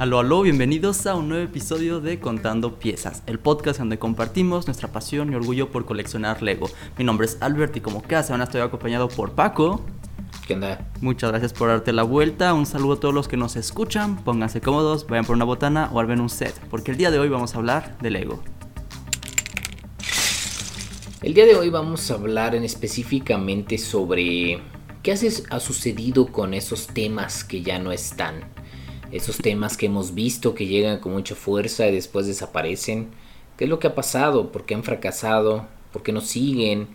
Aló, aló, bienvenidos a un nuevo episodio de Contando Piezas, el podcast donde compartimos nuestra pasión y orgullo por coleccionar Lego. Mi nombre es Albert y como cada semana estoy acompañado por Paco. ¿Qué onda? Muchas gracias por darte la vuelta, un saludo a todos los que nos escuchan, pónganse cómodos, vayan por una botana o armen un set, porque el día de hoy vamos a hablar de Lego. El día de hoy vamos a hablar en específicamente sobre qué ha sucedido con esos temas que ya no están esos temas que hemos visto que llegan con mucha fuerza y después desaparecen. ¿Qué es lo que ha pasado? ¿Por qué han fracasado? ¿Por qué no siguen?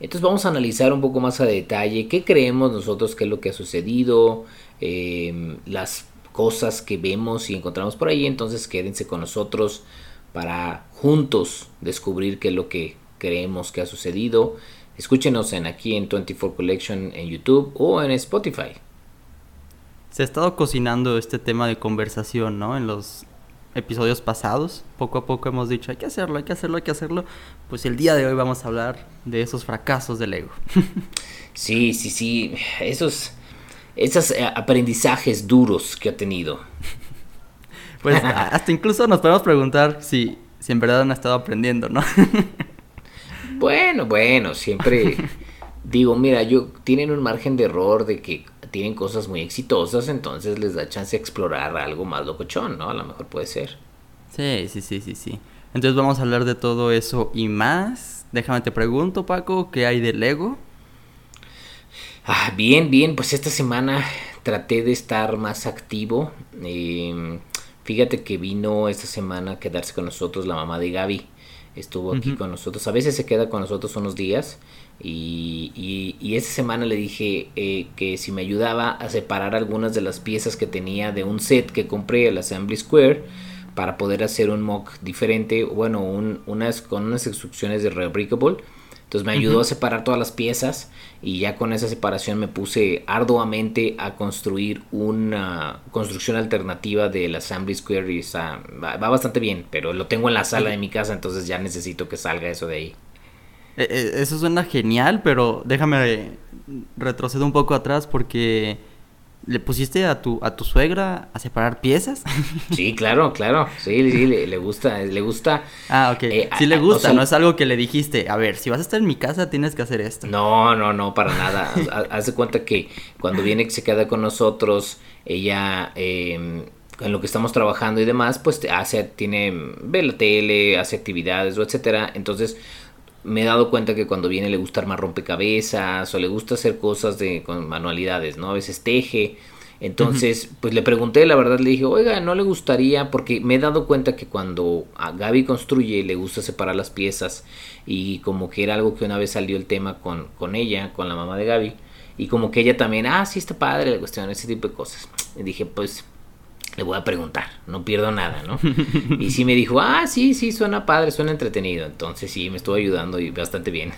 Entonces vamos a analizar un poco más a detalle qué creemos nosotros que es lo que ha sucedido, em, las cosas que vemos y encontramos por ahí. Entonces quédense con nosotros para juntos descubrir qué es lo que creemos que ha sucedido. Escúchenos en aquí en 24 Collection en YouTube o en Spotify se ha estado cocinando este tema de conversación, ¿no? En los episodios pasados, poco a poco hemos dicho, hay que hacerlo, hay que hacerlo, hay que hacerlo. Pues el día de hoy vamos a hablar de esos fracasos del ego. sí, sí, sí, esos, esos eh, aprendizajes duros que ha tenido. Pues hasta incluso nos podemos preguntar si, si en verdad han estado aprendiendo, ¿no? bueno, bueno, siempre digo, mira, yo tienen un margen de error de que tienen cosas muy exitosas, entonces les da chance de explorar algo más locochón, ¿no? A lo mejor puede ser. Sí, sí, sí, sí, sí. Entonces vamos a hablar de todo eso y más. Déjame te pregunto, Paco, ¿qué hay de Lego? Ah, bien, bien, pues esta semana traté de estar más activo. Em, fíjate que vino esta semana a quedarse con nosotros la mamá de Gaby. Estuvo aquí con nosotros. A veces se queda con nosotros unos días y, y, esa semana le dije eh, que si me ayudaba a separar algunas de las piezas que tenía de un set que compré, el Assembly Square, para poder hacer un mock diferente, bueno, unas, con unas instrucciones de Rebrickable. Entonces me ayudó a separar todas las piezas y ya con esa separación me puse arduamente a construir una construcción alternativa del Assembly Square y va, va, bastante bien, pero lo tengo en la sala de mi casa, entonces ya necesito que salga eso de ahí. Eh, eh, eso suena genial, pero déjame retroceder un poco atrás porque le pusiste a tu a tu suegra a separar piezas. Sí, claro, claro. Sí, sí, le, gusta, le gusta. Ah, ok. Eh, sí le gusta, no es algo que le dijiste, a ver, si vas a estar en mi casa tienes que hacer esto. No, no, no, para nada. Haz de cuenta que cuando viene que se queda con nosotros, ella em, en lo que estamos trabajando y demás, pues hace, tiene, ve la tele, hace actividades o etcétera. Entonces, me he dado cuenta que cuando viene le gusta armar rompecabezas o le gusta hacer cosas de con manualidades, ¿no? A veces teje. Entonces, pues le pregunté, la verdad le dije, oiga, no le gustaría, porque me he dado cuenta que cuando a Gaby construye le gusta separar las piezas y como que era algo que una vez salió el tema con, con ella, con la mamá de Gaby, y como que ella también, ah, sí está padre la cuestión, ese tipo de cosas. Y dije, pues le voy a preguntar, no pierdo nada, ¿no? Y sí me dijo, ah, sí, sí, suena padre, suena entretenido. Entonces sí, me estuvo ayudando y bastante bien.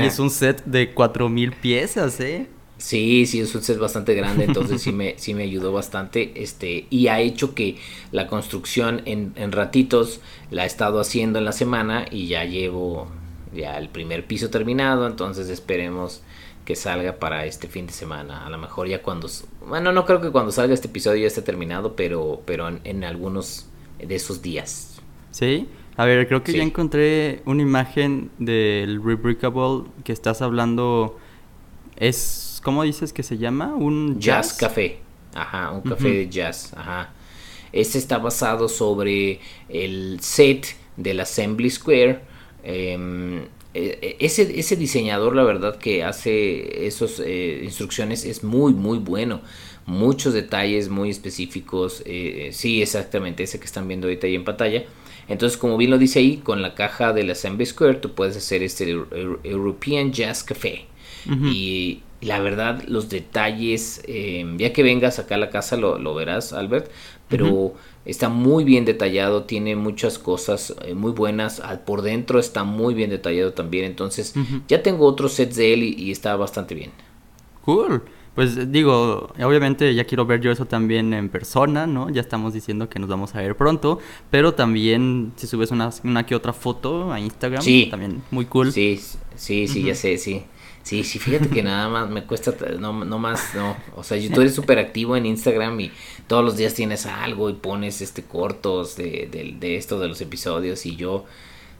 Y es un set de 4000 piezas, ¿eh? Sí, sí, es un set bastante grande, entonces sí me, sí me ayudó bastante. Este, y ha hecho que la construcción en, en ratitos la he estado haciendo en la semana y ya llevo ya el primer piso terminado, entonces esperemos que salga para este fin de semana. A lo mejor ya cuando... Bueno, no creo que cuando salga este episodio ya esté terminado, pero, pero en, algunos de esos días. Sí. A ver, creo que ya encontré una imagen del Rebrickable que estás hablando. Es, ¿cómo dices que se llama? Un jazz, café. Ajá, un café de jazz. Ajá. Este está basado sobre el set del Assembly Square. Eh, ese, ese diseñador, la verdad, que hace esas eh, instrucciones es muy, muy bueno. Muchos detalles muy específicos. sí, exactamente, ese que están viendo ahorita ahí en pantalla. Entonces, como bien lo dice ahí, con la caja del Assembly Square, tú puedes hacer este European Jazz Café. Y la verdad, los detalles, ya que vengas acá a la casa lo, lo verás, Albert, pero está muy bien detallado, tiene muchas cosas eh, muy buenas, por dentro está muy bien detallado también, entonces ya tengo otros sets de él y, está bastante bien. Cool. Pues digo, obviamente ya quiero ver yo eso también en persona, ¿no? Ya estamos diciendo que nos vamos a ver pronto, pero también si subes una, una que otra foto a Instagram, también muy cool. Sí, sí, sí, ya sé, sí. Sí, sí, fíjate que nada más me cuesta, no, no más, no. O sea, tú eres súper activo en Instagram y todos los días tienes algo y pones este cortos de, de, de esto, de los episodios y yo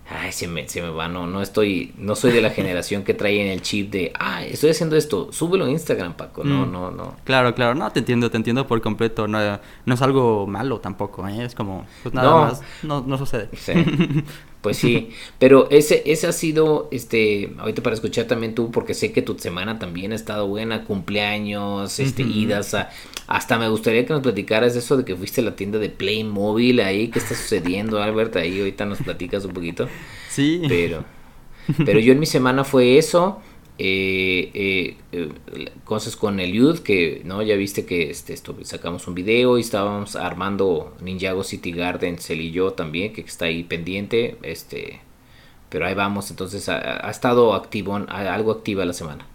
ay, se me, se me va, no, no estoy, no soy de la generación que trae en el chip de, ah, estoy haciendo esto, súbelo en Instagram, Paco, no, mm. no, no. Claro, claro, no, te entiendo, te entiendo por completo, no, no es algo malo tampoco, ¿eh? es como, pues nada más, no, no sucede. Sí. Pues sí, pero ese, ese ha sido, este, ahorita para escuchar también tú, porque sé que tu semana también ha estado buena, cumpleaños, este, idas a, hasta me gustaría que nos platicaras eso de que fuiste a la tienda de Playmobil ahí, ¿qué está sucediendo, Albert? Ahí ahorita nos platicas un poquito. Sí. Pero, pero yo en mi semana fue eso, eh, eh, eh, cosas con el Youth, que no ya viste que este, esto, sacamos un video y estábamos armando Ninjago City y yo también, que está ahí pendiente, este, pero ahí vamos, entonces ha, estado activo, algo activa la semana.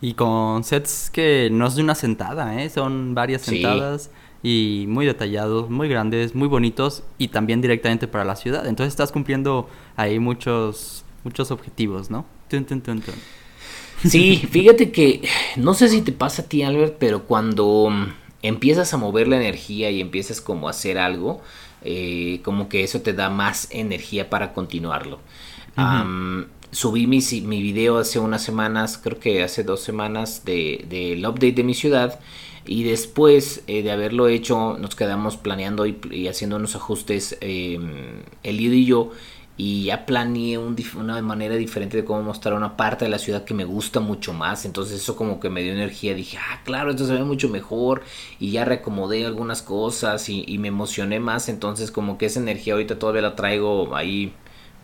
Y con sets que no es de una sentada, ¿eh? son varias sentadas. y muy detallados, muy grandes, muy bonitos y también directamente para la ciudad. Entonces estás cumpliendo ahí muchos muchos objetivos, ¿no? Tun, tun, tun, Sí, fíjate que no sé si te pasa a ti, Albert, pero cuando mm, empiezas a mover la energía y empiezas como a hacer algo, eh, como que eso te da más energía para continuarlo. subí mi, mi, video hace unas semanas, creo que hace dos semanas, del de, update de mi ciudad. Y después eh, de haberlo hecho, nos quedamos planeando y, haciendo unos ajustes, eh, el y yo y ya planeé una manera diferente de cómo mostrar una parte de la ciudad que me gusta mucho más. Entonces eso como que me dio energía. Dije, ah, claro, esto se ve mucho mejor. Y ya reacomodé algunas cosas y, me emocioné más. Entonces como que esa energía ahorita todavía la traigo ahí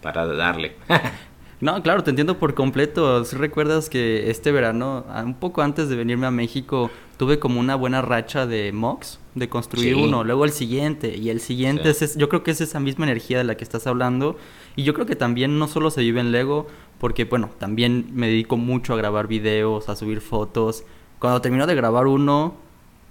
para darle. no, claro, te entiendo por completo. Si recuerdas que este verano, un poco antes de venirme a México, tuve como una buena racha de mocks, de construir uno, luego el siguiente y el siguiente. Es, yo creo que es esa misma energía de la que estás hablando y yo creo que también no solo se vive en Lego, porque bueno, también me dedico mucho a grabar videos, a subir fotos. Cuando termino de grabar uno,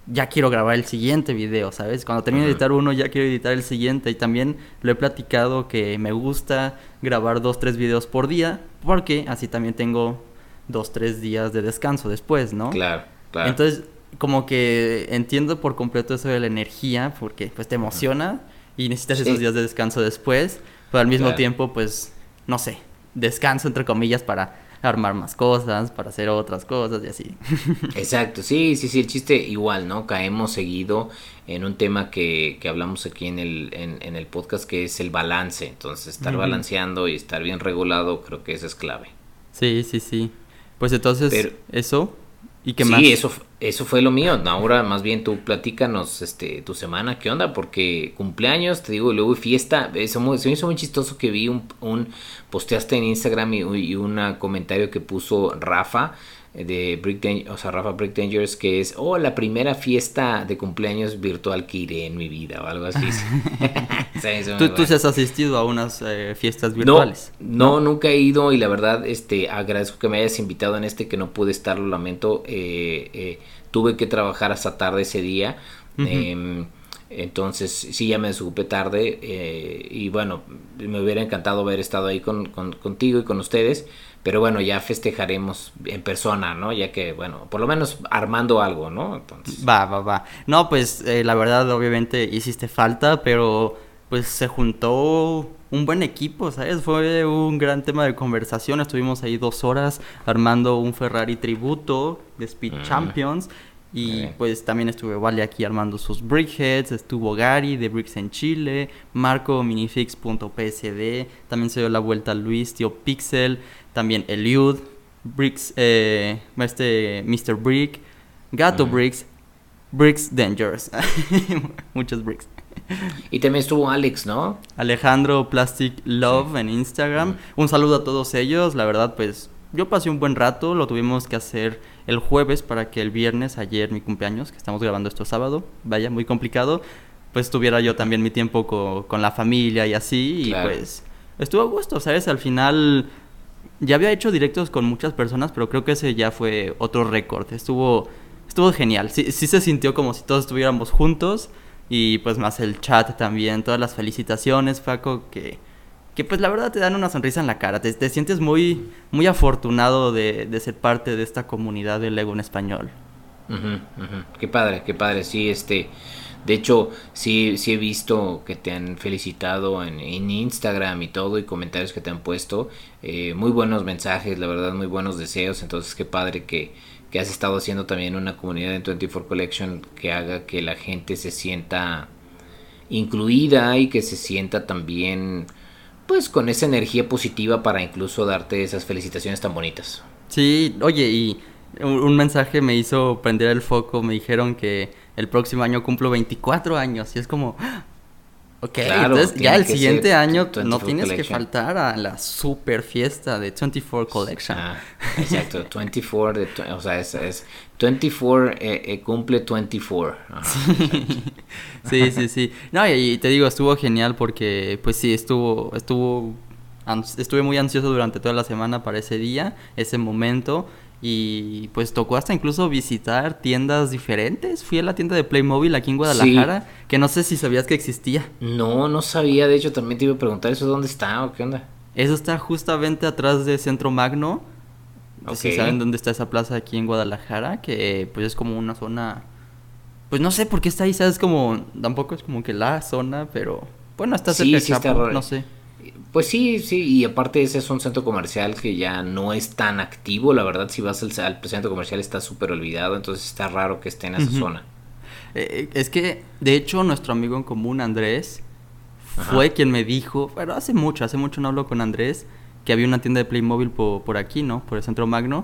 ya quiero grabar el siguiente video, ¿sabes? Cuando termino de editar uno, ya quiero editar el siguiente. Y también lo he platicado que me gusta grabar dos, tres videos por día, porque así también tengo dos, tres días de descanso después, ¿no? Claro, claro. Entonces, como que entiendo por completo eso de la energía, porque pues te emociona y necesitas esos días de descanso después. Pero al mismo tiempo, pues, no sé, descanso entre comillas para armar más cosas, para hacer otras cosas y así. Exacto, sí, sí, sí, el chiste igual, ¿no? Caemos seguido en un tema que, que hablamos aquí en el, en, el podcast que es el balance. Entonces, estar balanceando y estar bien regulado, creo que eso es clave. Sí, sí, sí. Pues entonces, eso ¿Y qué sí, eso, eso fue lo mío. Ahora más bien tú platícanos este, tu semana, ¿qué onda? Porque cumpleaños, te digo, luego fiesta. Eso, se me hizo muy chistoso que vi un, un posteaste en Instagram y, y un comentario que puso Rafa de Brick o sea, Rafa Brick Dangerous, que es, oh, la primera fiesta de cumpleaños virtual que iré en mi vida o algo así. ¿Tú, ¿Tú has asistido a unas eh, fiestas virtuales? No, nunca he ido y la verdad, este, agradezco que me hayas invitado en este que no pude estar, lo lamento. Eh, eh, tuve que trabajar hasta tarde ese día. Em, entonces, sí, ya me desocupé tarde y bueno, me hubiera encantado haber estado ahí con, contigo y con ustedes, pero bueno, ya festejaremos en persona, ¿no? Ya que, bueno, por lo menos armando algo, ¿no? Entonces... Va, va, va. No, pues eh, la verdad, obviamente hiciste falta, pero pues se juntó un buen equipo, ¿sabes? Fue un gran tema de conversación. Estuvimos ahí dos horas armando un Ferrari tributo de Speed mm. Champions. Y pues también estuve Vale aquí armando sus brickheads, estuvo Gary de Bricks en Chile, Marco minifix.psd, también se dio la vuelta Luis, tío Pixel, también Eliud, Bricks, eh, este Mr. Brick, Gato Bricks, Bricks Dangerous, muchos Bricks. Y también estuvo Alex, ¿no? Alejandro Plastic Love en Instagram. Un saludo a todos ellos, la verdad pues yo pasé un buen rato, lo tuvimos que hacer el jueves para que el viernes, ayer mi cumpleaños, que estamos grabando esto sábado, vaya, muy complicado, pues tuviera yo también mi tiempo con la familia y así, y pues estuvo a gusto, ¿sabes? Al final ya había hecho directos con muchas personas, pero creo que ese ya fue otro récord, estuvo, estuvo genial, sí, sí se sintió como si todos estuviéramos juntos, y pues más el chat también, todas las felicitaciones, Paco, que que pues la verdad te dan una sonrisa en la cara, te, te sientes muy, muy afortunado de, de, ser parte de esta comunidad de Lego en español. Qué padre, qué padre, sí, este... De hecho, sí, sí he visto que te han felicitado en, Instagram y todo, y comentarios que te han puesto. Eh, muy buenos mensajes, la verdad, muy buenos deseos. Entonces, qué padre que, que has estado haciendo también una comunidad en 24 Collection que haga que la gente se sienta incluida y que se sienta también pues con esa energía positiva para incluso darte esas felicitaciones tan bonitas. Sí, oye, y un mensaje me hizo prender el foco, me dijeron que el próximo año cumplo 24 años y es como, Ok, entonces ya el siguiente año no tienes que faltar a la super fiesta de 24 Collection. Ah, exacto, 24, de, o sea, es, 24 eh, eh, cumple 24. Sí. sí, sí, No, y, te digo, estuvo genial porque, pues sí, estuvo, estuvo, estuve muy ansioso durante toda la semana para ese día, ese momento. Y pues tocó hasta incluso visitar tiendas diferentes. Fui a la tienda de Playmobil aquí en Guadalajara, que no sé si sabías que existía. No, no sabía. De hecho, también te iba a preguntar eso dónde está o qué onda. Eso está justamente atrás de Centro Magno. Si saben dónde está esa plaza aquí en Guadalajara, que pues es como una zona... Pues no sé por qué está ahí, ¿sabes? Como... Tampoco es como que la zona, pero... Bueno, está cerca sí, de no sé. Pues sí, sí, y aparte ese es un centro comercial que ya no es tan activo, la verdad si vas al, centro comercial está súper olvidado, entonces está raro que esté en esa zona. Eh, es que, de hecho, nuestro amigo en común, Andrés, fue quien me dijo, pero hace mucho, hace mucho no hablo con Andrés, que había una tienda de Playmobil por, por aquí, ¿no? Por el centro Magno.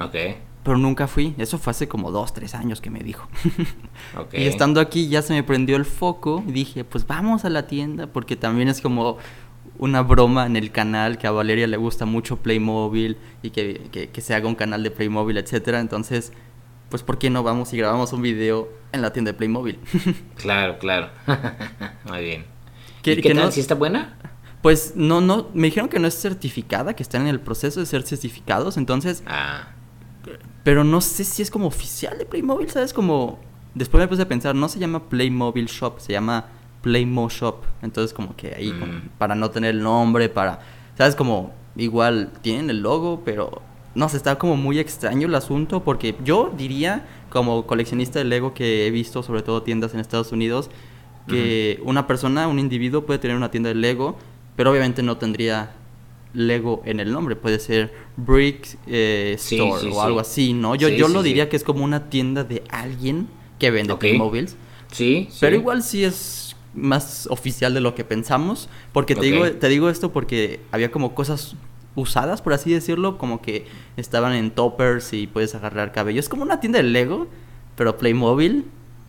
Ok. Pero nunca fui, eso fue hace como dos, tres años que me dijo. Y estando aquí ya se me prendió el foco y dije, pues vamos a la tienda, porque también es como una broma en el canal que a Valeria le gusta mucho Playmobil y que, que, se haga un canal de Playmobil, etcétera. Entonces, pues ¿por qué no vamos y grabamos un video en la tienda de Playmobil? claro, claro. Muy bien. ¿Qué, ¿Y qué tal? ¿Si está buena? Pues no, no, me dijeron que no es certificada, que están en el proceso de ser certificados, entonces... Ah. Pero no sé si es como oficial de Playmobil, ¿sabes? Como... Después me puse a pensar, no se llama Playmobil Shop, se llama Playmo Shop. Entonces como que ahí, mm. para no tener el nombre, para... ¿Sabes? Como igual tienen el logo, pero no sé, está como muy extraño el asunto porque yo diría, como coleccionista de Lego que he visto sobre todo tiendas en Estados Unidos, que una persona, un individuo puede tener una tienda de Lego, pero obviamente no tendría Lego en el nombre, puede ser Brick eh, Store o algo así, ¿no? Yo, yo lo diría que es como una tienda de alguien que vende Playmobiles. Sí, Pero igual sí es más oficial de lo que pensamos. Porque te, digo, te digo esto porque había como cosas usadas, por así decirlo, como que estaban en toppers y puedes agarrar cabello. Es como una tienda de Lego, pero Playmobil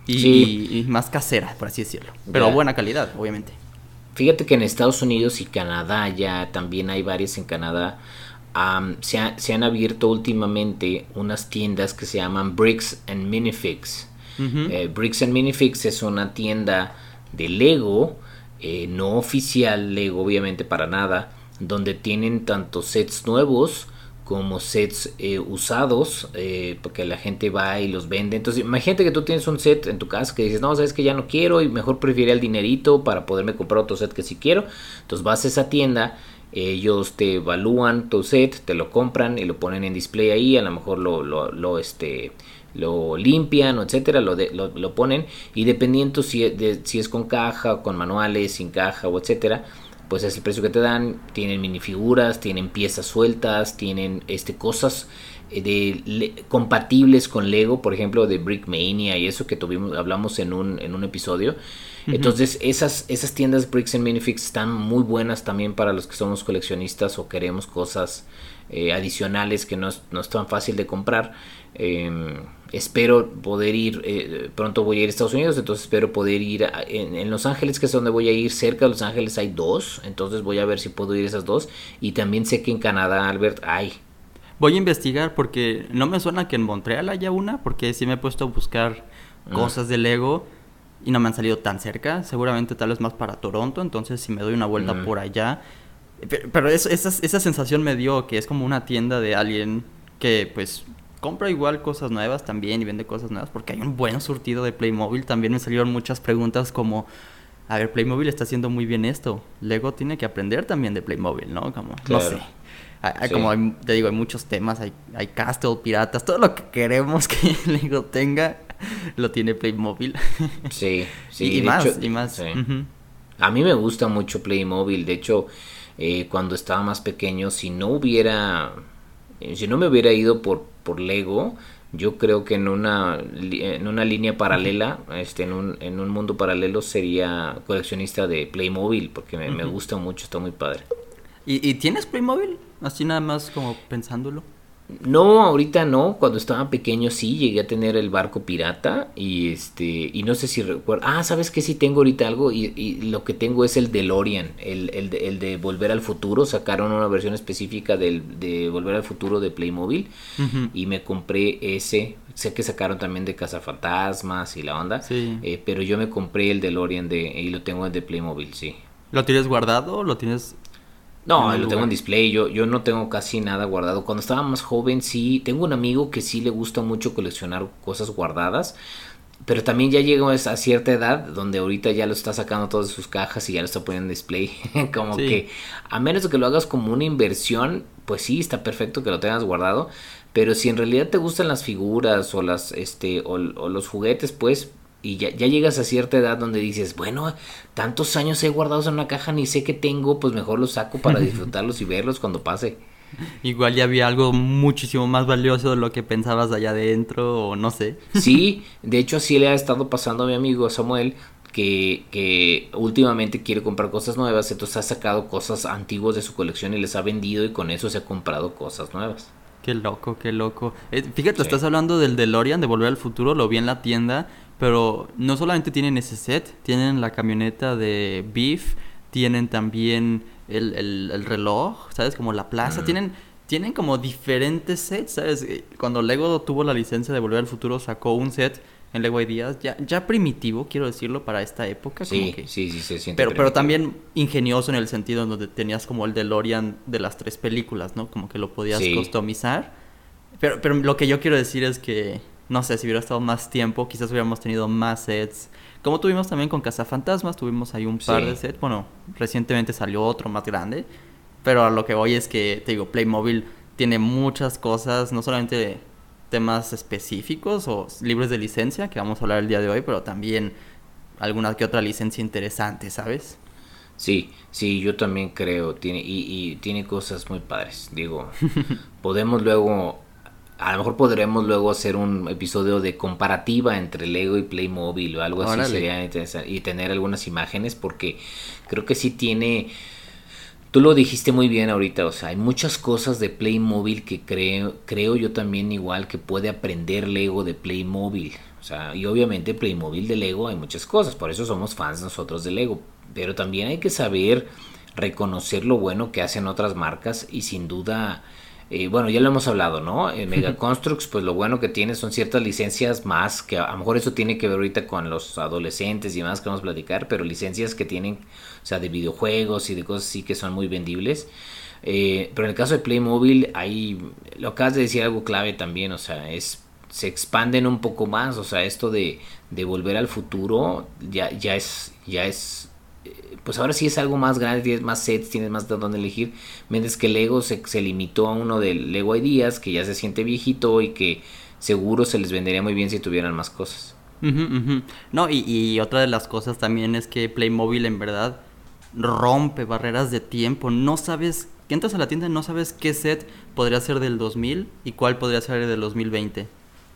y, y más casera, por así decirlo. Pero buena calidad, obviamente. Fíjate que en Estados Unidos y Canadá ya también hay varias en Canadá. se, se, han abierto últimamente unas tiendas que se llaman Bricks and Minifix. Eh, Bricks and Minifix es una tienda de Lego, eh, no oficial Lego obviamente para nada, donde tienen tanto sets nuevos como sets eh, usados, eh, porque la gente va y los vende. Entonces, imagínate que tú tienes un set en tu casa que dices, no, sabes que ya no quiero y mejor prefiero el dinerito para poderme comprar otro set que si quiero. Entonces vas a esa tienda, ellos te evalúan tu set, te lo compran y lo ponen en display ahí, a lo mejor lo, lo este lo limpian o etcétera, lo, lo, ponen y dependiendo si, de, si es con caja o con manuales, sin caja o etcétera, pues es el precio que te dan, tienen minifiguras, tienen piezas sueltas, tienen este cosas eh, de compatibles con Lego, por ejemplo, de Brickmania y eso que tuvimos hablamos en un, en un episodio. Entonces, esas, esas tiendas Bricks and Minifix están muy buenas también para los que somos coleccionistas o queremos cosas eh, adicionales que no es, no es tan fácil de comprar. Em, espero poder ir, eh, pronto voy a ir a Estados Unidos, entonces espero poder ir en, Los Ángeles, que es donde voy a ir, cerca de Los Ángeles hay dos, entonces voy a ver si puedo ir a esas dos. Y también sé que en Canadá, Albert, hay. Voy a investigar porque no me suena que en Montreal haya una, porque sí me he puesto a buscar mm. cosas de Lego y no me han salido tan cerca, seguramente tal vez más para Toronto, entonces si me doy una vuelta mm. por allá. Pero, esa, esa sensación me dio que es como una tienda de alguien que pues compra igual cosas nuevas también y vende cosas nuevas porque hay un buen surtido de Playmobil. También me salieron muchas preguntas como, a ver, Playmobil está haciendo muy bien esto. Lego tiene que aprender también de Playmobil, ¿no? Como, no sé. Hay, Como te digo, hay muchos temas, hay, hay Castle, piratas, todo lo que queremos que Lego tenga, lo tiene Playmobil. Sí, sí. y, más, y más, A mí me gusta mucho Playmobil, de hecho, eh, cuando estaba más pequeño, si no hubiera, si no me hubiera ido por, por Lego, yo creo que en una, en una línea paralela, este, en, un, en un mundo paralelo sería coleccionista de Playmobil, porque me, me gusta mucho, está muy padre. ¿Y, ¿Y, tienes Playmobil? Así nada más como pensándolo. No, ahorita no. Cuando estaba pequeño sí llegué a tener el barco pirata y este y no sé si recuerdo. Ah, sabes que sí tengo ahorita algo y, lo que tengo es el DeLorean, el, el, de, el de Volver al Futuro. Sacaron una versión específica del, de Volver al Futuro de Playmobil y me compré ese. Sé que sacaron también de Cazafantasmas y la onda, sí. Eh, pero yo me compré el DeLorean de y lo tengo en de Playmobil, sí. ¿Lo tienes guardado? ¿Lo tienes no, lo tengo en display, yo, yo no tengo casi nada guardado. Cuando estaba más joven sí, tengo un amigo que sí le gusta mucho coleccionar cosas guardadas, pero también ya llegó a cierta edad donde ahorita ya lo está sacando todas sus cajas y ya lo está poniendo en display. como que a menos de que lo hagas como una inversión, pues sí, está perfecto que lo tengas guardado. Pero si en realidad te gustan las figuras o las este o los juguetes, pues y ya, ya, llegas a cierta edad donde dices, bueno, tantos años he guardados en una caja, ni sé qué tengo, pues mejor los saco para disfrutarlos y verlos cuando pase. Igual ya había algo muchísimo más valioso de lo que pensabas allá adentro, o no sé. Sí, de hecho así le ha estado pasando a mi amigo Samuel, que, que últimamente quiere comprar cosas nuevas, entonces ha sacado cosas antiguas de su colección y les ha vendido y con eso se ha comprado cosas nuevas. Qué loco, qué loco. Eh, fíjate, estás hablando del DeLorean de Volver al Futuro, lo vi en la tienda pero no solamente tienen ese set, tienen la camioneta de Beef, tienen también el, el, reloj, ¿sabes? Como la plaza, mm. tienen, tienen como diferentes sets, ¿sabes? Eh, cuando Lego tuvo la licencia de Volver al Futuro, sacó un set en Lego Ideas, ya, ya primitivo, quiero decirlo, para esta época. Sí, sí, sí, se siente pero, pero también ingenioso en el sentido en donde tenías como el DeLorean de las tres películas, ¿no? Como que lo podías customizar. Pero, pero lo que yo quiero decir es que no sé, si hubiera estado más tiempo, quizás hubiéramos tenido más sets. Como tuvimos también con Cazafantasmas, tuvimos ahí un par de sets. Bueno, recientemente salió otro más grande. Pero a lo que voy es que, te digo, Playmobil tiene muchas cosas, no solamente temas específicos o libros de licencia, que vamos a hablar el día de hoy, pero también alguna que otra licencia interesante, ¿sabes? Sí, sí, yo también creo, tiene, y, y tiene cosas muy padres. Digo, podemos luego a lo mejor podremos luego hacer un episodio de comparativa entre Lego y Playmobil o algo así sería interesante y tener algunas imágenes porque creo que sí tiene tú lo dijiste muy bien ahorita o sea hay muchas cosas de Playmobil que creo creo yo también igual que puede aprender Lego de Playmobil. O sea y obviamente Playmobil de Lego hay muchas cosas por eso somos fans nosotros de Lego. Pero también hay que saber reconocer lo bueno que hacen otras marcas y sin duda eh, bueno, ya lo hemos hablado, ¿no? En Mega Constructs, pues lo bueno que tiene son ciertas licencias más, que a lo mejor eso tiene que ver ahorita con los adolescentes y demás que vamos a platicar, pero licencias que tienen, o sea, de videojuegos y de cosas así que son muy vendibles. Eh, pero en el caso de Playmobil, ahí lo acabas de decir algo clave también, o sea, es se expanden un poco más, o sea, esto de, de volver al futuro ya, ya es, ya es pues ahora sí es algo más grande, tienes más sets, tienes más de dónde elegir. Mientras que Lego se, se limitó a uno del Lego Ideas, que ya se siente viejito y que seguro se les vendería muy bien si tuvieran más cosas. No, y, y, otra de las cosas también es que Playmobil en verdad rompe barreras de tiempo. No sabes, que entras a la tienda y no sabes qué set podría ser del 2000 y cuál podría ser del 2020.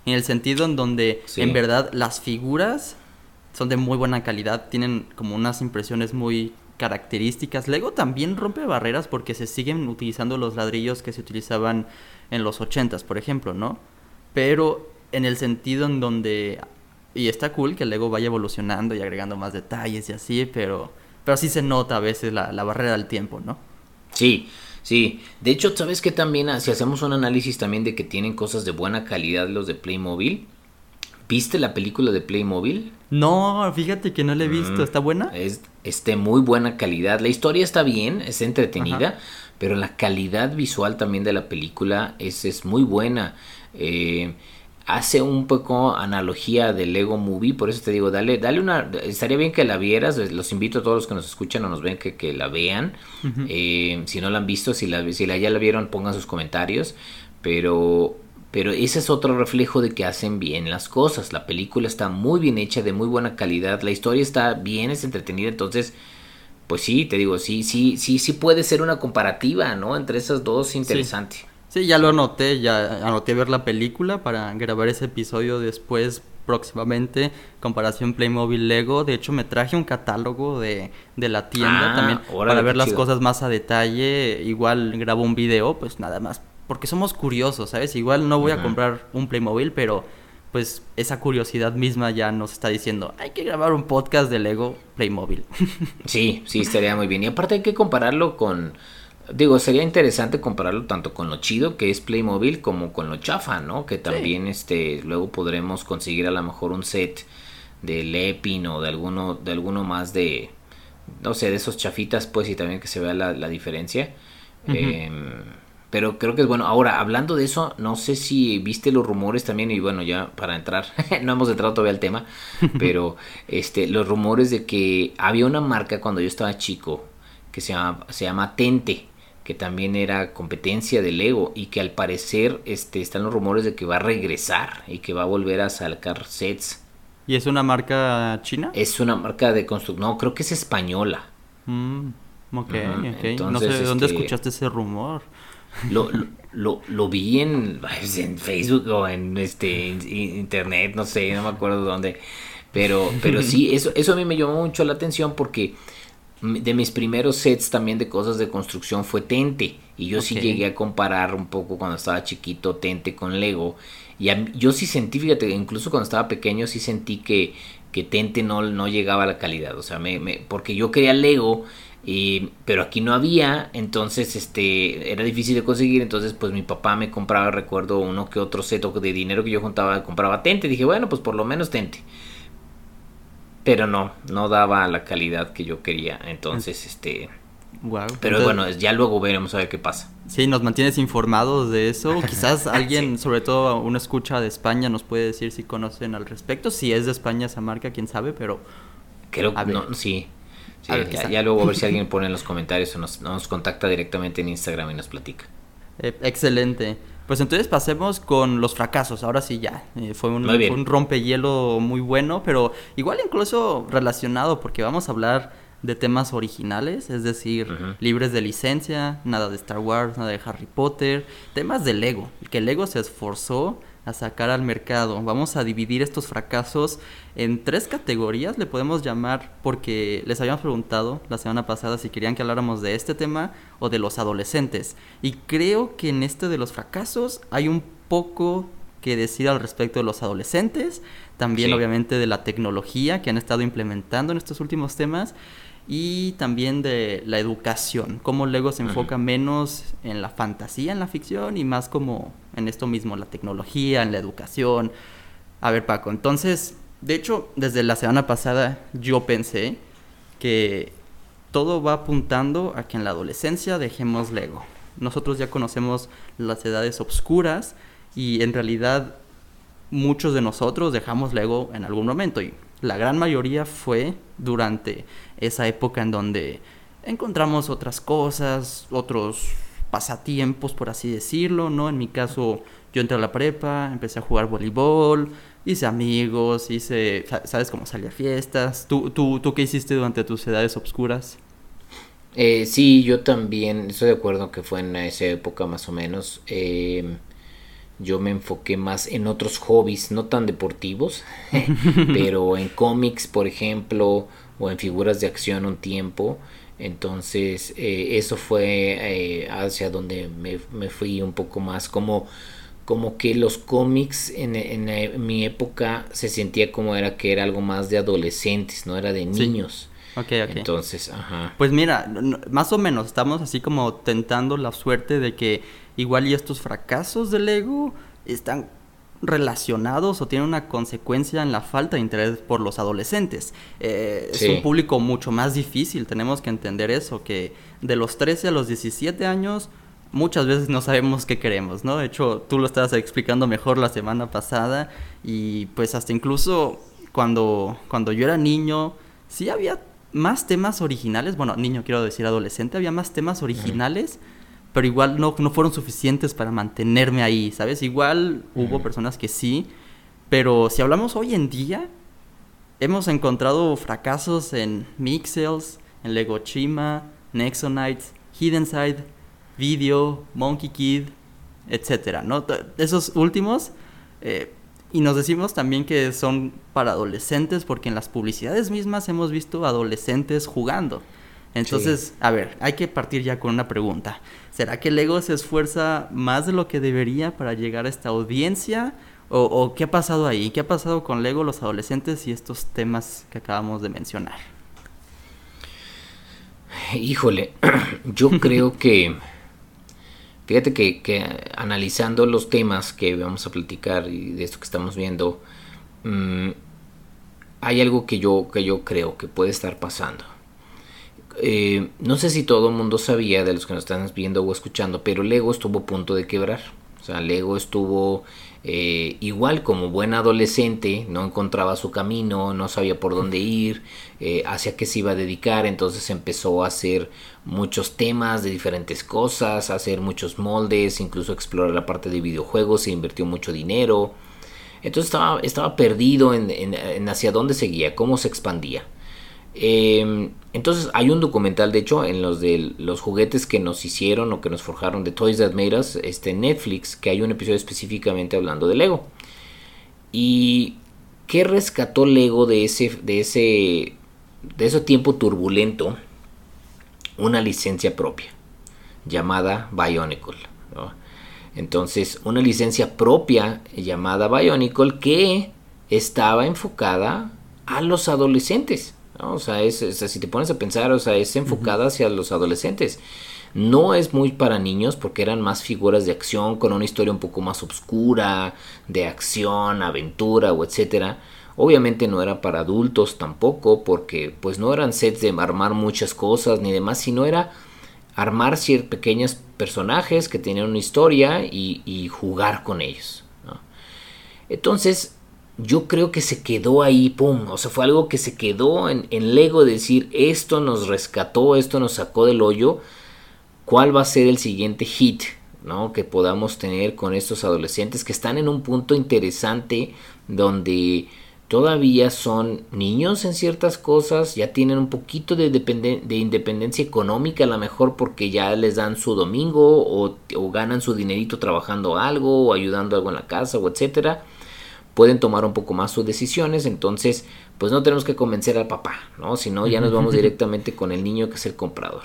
En el sentido en donde en verdad las figuras son de muy buena calidad, tienen como unas impresiones muy características. Lego también rompe barreras porque se siguen utilizando los ladrillos que se utilizaban en los 80s, por ejemplo, ¿no? Pero en el sentido en donde y está cool que Lego vaya evolucionando y agregando más detalles y así, pero pero sí se nota a veces la, la barrera del tiempo, ¿no? Sí, sí. De hecho, ¿sabes que también si hacemos un análisis también de que tienen cosas de buena calidad los de Playmobil? ¿Viste la película de Playmobil? No, fíjate que no la he visto. Mm, ¿Está buena? Es de muy buena calidad. La historia está bien, es entretenida, pero la calidad visual también de la película es, es muy buena. Eh, hace un poco analogía del Lego Movie, por eso te digo, dale, dale una, estaría bien que la vieras, los invito a todos los que nos escuchan o nos ven que, que la vean, eh, si no la han visto, si, la, si la, ya la vieron, pongan sus comentarios, pero, pero ese es otro reflejo de que hacen bien las cosas, la película está muy bien hecha, de muy buena calidad, la historia está bien, es entretenida, entonces... Pues sí, te digo, sí, sí, sí, sí puede ser una comparativa, ¿no? Entre esas dos, interesante. Sí, ya lo anoté, ya anoté ver la película para grabar ese episodio después próximamente, comparación Playmobil Lego. De hecho, me traje un catálogo de, de la tienda ah, también para ver las cosas más a detalle. Igual grabo un video, pues nada más, porque somos curiosos, ¿sabes? Igual no voy a comprar un Playmobil, pero pues esa curiosidad misma ya nos está diciendo, hay que grabar un podcast de Lego Playmobil. Sí, sí, estaría muy bien. Y aparte hay que compararlo con Digo, sería interesante compararlo tanto con lo chido que es Playmobil como con lo chafa, ¿no? Que también este luego podremos conseguir a lo mejor un set de Lepin o de alguno de alguno más de no sé, de esos chafitas pues y también que se vea la, diferencia. Em, pero creo que es bueno. Ahora, hablando de eso, no sé si viste los rumores también, y bueno, ya para entrar, no hemos entrado todavía al tema, pero este, los rumores de que había una marca cuando yo estaba chico que se llama, se llama Tente que también era competencia de Lego y que al parecer este, están los rumores de que va a regresar y que va a volver a sacar sets. ¿Y es una marca china? Es una marca de construcción, no, creo que es española. Mm, ok, ok. no sé de dónde este, escuchaste ese rumor. Lo, lo, lo, vi en, en, Facebook o en este internet, no sé, no me acuerdo dónde. Pero, pero sí, eso, eso a mí me llamó mucho la atención porque de mis primeros sets también de cosas de construcción fue Tente. Y yo sí llegué a comparar un poco cuando estaba chiquito Tente con Lego. Y yo sí sentí, fíjate, incluso cuando estaba pequeño sí sentí que, que Tente no, no llegaba a la calidad. O sea, me, porque yo quería Lego, pero aquí no había, entonces este era difícil de conseguir. Entonces, pues mi papá me compraba, recuerdo, uno que otro set de dinero que yo juntaba, compraba Tente. Dije, bueno, pues por lo menos Tente pero no, no daba la calidad que yo quería. Entonces, este... Wow. Pero bueno, ya luego veremos a ver qué pasa. Sí, nos mantienes informados de eso. Quizás alguien, sobre todo uno escucha de España, nos puede decir si conocen al respecto. Si es de España esa marca, quién sabe, pero... Creo que no, sí. Ya, luego a ver si alguien pone en los comentarios o nos, nos contacta directamente en Instagram y nos platica. Eh, excelente. Pues entonces pasemos con los fracasos. Ahora sí ya. Eh, fue, un, un, rompehielo muy bueno, pero igual incluso relacionado porque vamos a hablar de temas originales, es decir, libres de licencia, nada de Star Wars, nada de Harry Potter, temas de Lego, que Lego se esforzó a sacar al mercado. Vamos a dividir estos fracasos en tres categorías, le podemos llamar, porque les habíamos preguntado la semana pasada si querían que habláramos de este tema o de los adolescentes. Y creo que en este de los fracasos hay un poco que decir al respecto de los adolescentes, también obviamente de la tecnología que han estado implementando en estos últimos temas y también de la educación, cómo Lego se enfoca menos en la fantasía, en la ficción y más como en esto mismo, la tecnología, en la educación. A ver Paco, entonces, de hecho, desde la semana pasada yo pensé que todo va apuntando a que en la adolescencia dejemos Lego. Nosotros ya conocemos las edades obscuras y en realidad muchos de nosotros dejamos Lego en algún momento y la gran mayoría fue durante esa época en donde encontramos otras cosas, otros pasatiempos, por así decirlo, ¿no? En mi caso, yo entré a la prepa, empecé a jugar voleibol, hice amigos, hice, ¿sabes cómo salir a fiestas? ¿Tú, tú, tú qué hiciste durante tus edades obscuras? Eh, sí, yo también, estoy de acuerdo que fue en esa época más o menos. Eh, yo me enfoqué más en otros hobbies, no tan deportivos, pero en cómics, por ejemplo, o en figuras de acción un tiempo. Entonces, eh, eso fue eh, hacia donde me, fui un poco más como como que los cómics en, en, mi época se sentía como era que era algo más de adolescentes, no era de niños. Entonces, ajá. Pues mira, más o menos estamos así como tentando la suerte de que igual y estos fracasos del ego están relacionados o tienen una consecuencia en la falta de interés por los adolescentes. Eh, es un público mucho más difícil, tenemos que entender eso, que de los 13 a los 17 años muchas veces no sabemos qué queremos, ¿no? De hecho, tú lo estabas explicando mejor la semana pasada y pues hasta incluso cuando, cuando yo era niño, sí había más temas originales, bueno, niño quiero decir adolescente, había más temas originales, pero igual no, no fueron suficientes para mantenerme ahí, ¿sabes? Igual hubo personas que sí, pero si hablamos hoy en día, hemos encontrado fracasos en Mixels, en Lego Chima, Nexonites, Hidden Side, Video, Monkey Kid, etcétera, ¿no? Esos últimos, eh, y nos decimos también que son para adolescentes, porque en las publicidades mismas hemos visto adolescentes jugando. Entonces, a ver, hay que partir ya con una pregunta. ¿Será que Lego se esfuerza más de lo que debería para llegar a esta audiencia? ¿O, o qué ha pasado ahí? ¿Qué ha pasado con Lego, los adolescentes y estos temas que acabamos de mencionar? Híjole, yo creo que Fíjate que, analizando los temas que vamos a platicar y de esto que estamos viendo, mm, hay algo que yo, que yo creo que puede estar pasando. Eh, no sé si todo el mundo sabía de los que nos están viendo o escuchando, pero Lego estuvo a punto de quebrar. O sea, Lego estuvo eh, igual como buen adolescente, no encontraba su camino, no sabía por dónde ir, eh, hacia qué se iba a dedicar, entonces empezó a hacer muchos temas de diferentes cosas, a hacer muchos moldes, incluso explorar la parte de videojuegos, se invirtió mucho dinero. Entonces estaba, estaba perdido en hacia dónde seguía, cómo se expandía. Em, entonces hay un documental, de hecho, en los de los juguetes que nos hicieron o que nos forjaron de Toys That Made Us, este Netflix, que hay un episodio específicamente hablando de Lego. Y qué rescató Lego de ese, de ese, de ese tiempo turbulento, una licencia propia llamada Bionicle. Entonces, una licencia propia llamada Bionicle que estaba enfocada a los adolescentes. O sea, es, si te pones a pensar, o sea, es enfocada hacia los adolescentes. No es muy para niños porque eran más figuras de acción con una historia un poco más oscura, de acción, aventura o etcétera. Obviamente no era para adultos tampoco porque pues no eran sets de armar muchas cosas ni demás, sino era armar ciertos pequeños personajes que tenían una historia y, jugar con ellos. Entonces, yo creo que se quedó ahí, pum, o sea, fue algo que se quedó en, en Lego, decir, esto nos rescató, esto nos sacó del hoyo, ¿cuál va a ser el siguiente hit? ¿no? que podamos tener con estos adolescentes que están en un punto interesante donde todavía son niños en ciertas cosas, ya tienen un poquito de, de independencia económica a lo mejor porque ya les dan su domingo o, o, ganan su dinerito trabajando algo o ayudando algo en la casa o etcétera pueden tomar un poco más sus decisiones, entonces pues no tenemos que convencer al papá, ¿no? Sino ya nos vamos directamente con el niño que es el comprador.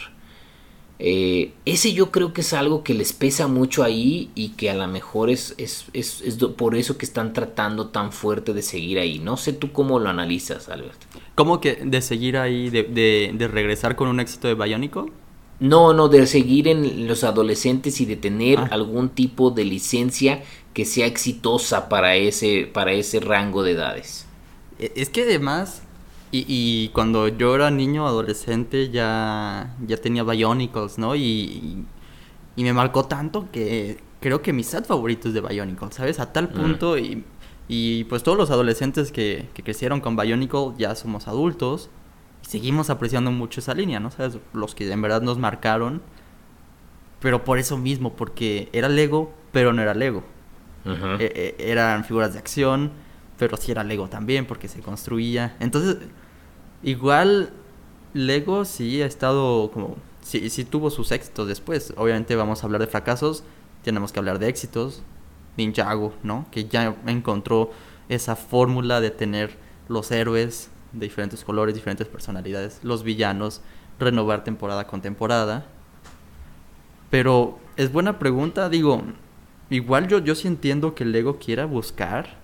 Eh, ese yo creo que es algo que les pesa mucho ahí y que a lo mejor es, es, es, es, por eso que están tratando tan fuerte de seguir ahí. No sé tú cómo lo analizas, Alberto. ¿Cómo que de seguir ahí, de, de, de regresar con un éxito de Bionicle? No, no, de seguir en los adolescentes y de tener ah. algún tipo de licencia que sea exitosa para ese, para ese rango de edades. E, es que además, y, y cuando yo era niño, adolescente, ya, ya tenía Bionicles, ¿no? Y, y, me marcó tanto que creo que mi set favorito es de Bionicle, ¿sabes? A tal mm. punto, y, y pues todos los adolescentes que, que crecieron con Bionicle ya somos adultos seguimos apreciando mucho esa línea, ¿no? ¿Sabes? Los que en verdad nos marcaron. Pero por eso mismo, porque era Lego, pero no era Lego. E, e, eran figuras de acción, pero sí era Lego también, porque se construía. Entonces, igual Lego sí ha estado como... Sí, sí tuvo sus éxitos después. Obviamente vamos a hablar de fracasos, tenemos que hablar de éxitos. Ninjago, ¿no? Que ya encontró esa fórmula de tener los héroes de diferentes colores, diferentes personalidades, los villanos, renovar temporada con temporada. Pero es buena pregunta, digo, igual yo, yo sí entiendo que Lego quiera buscar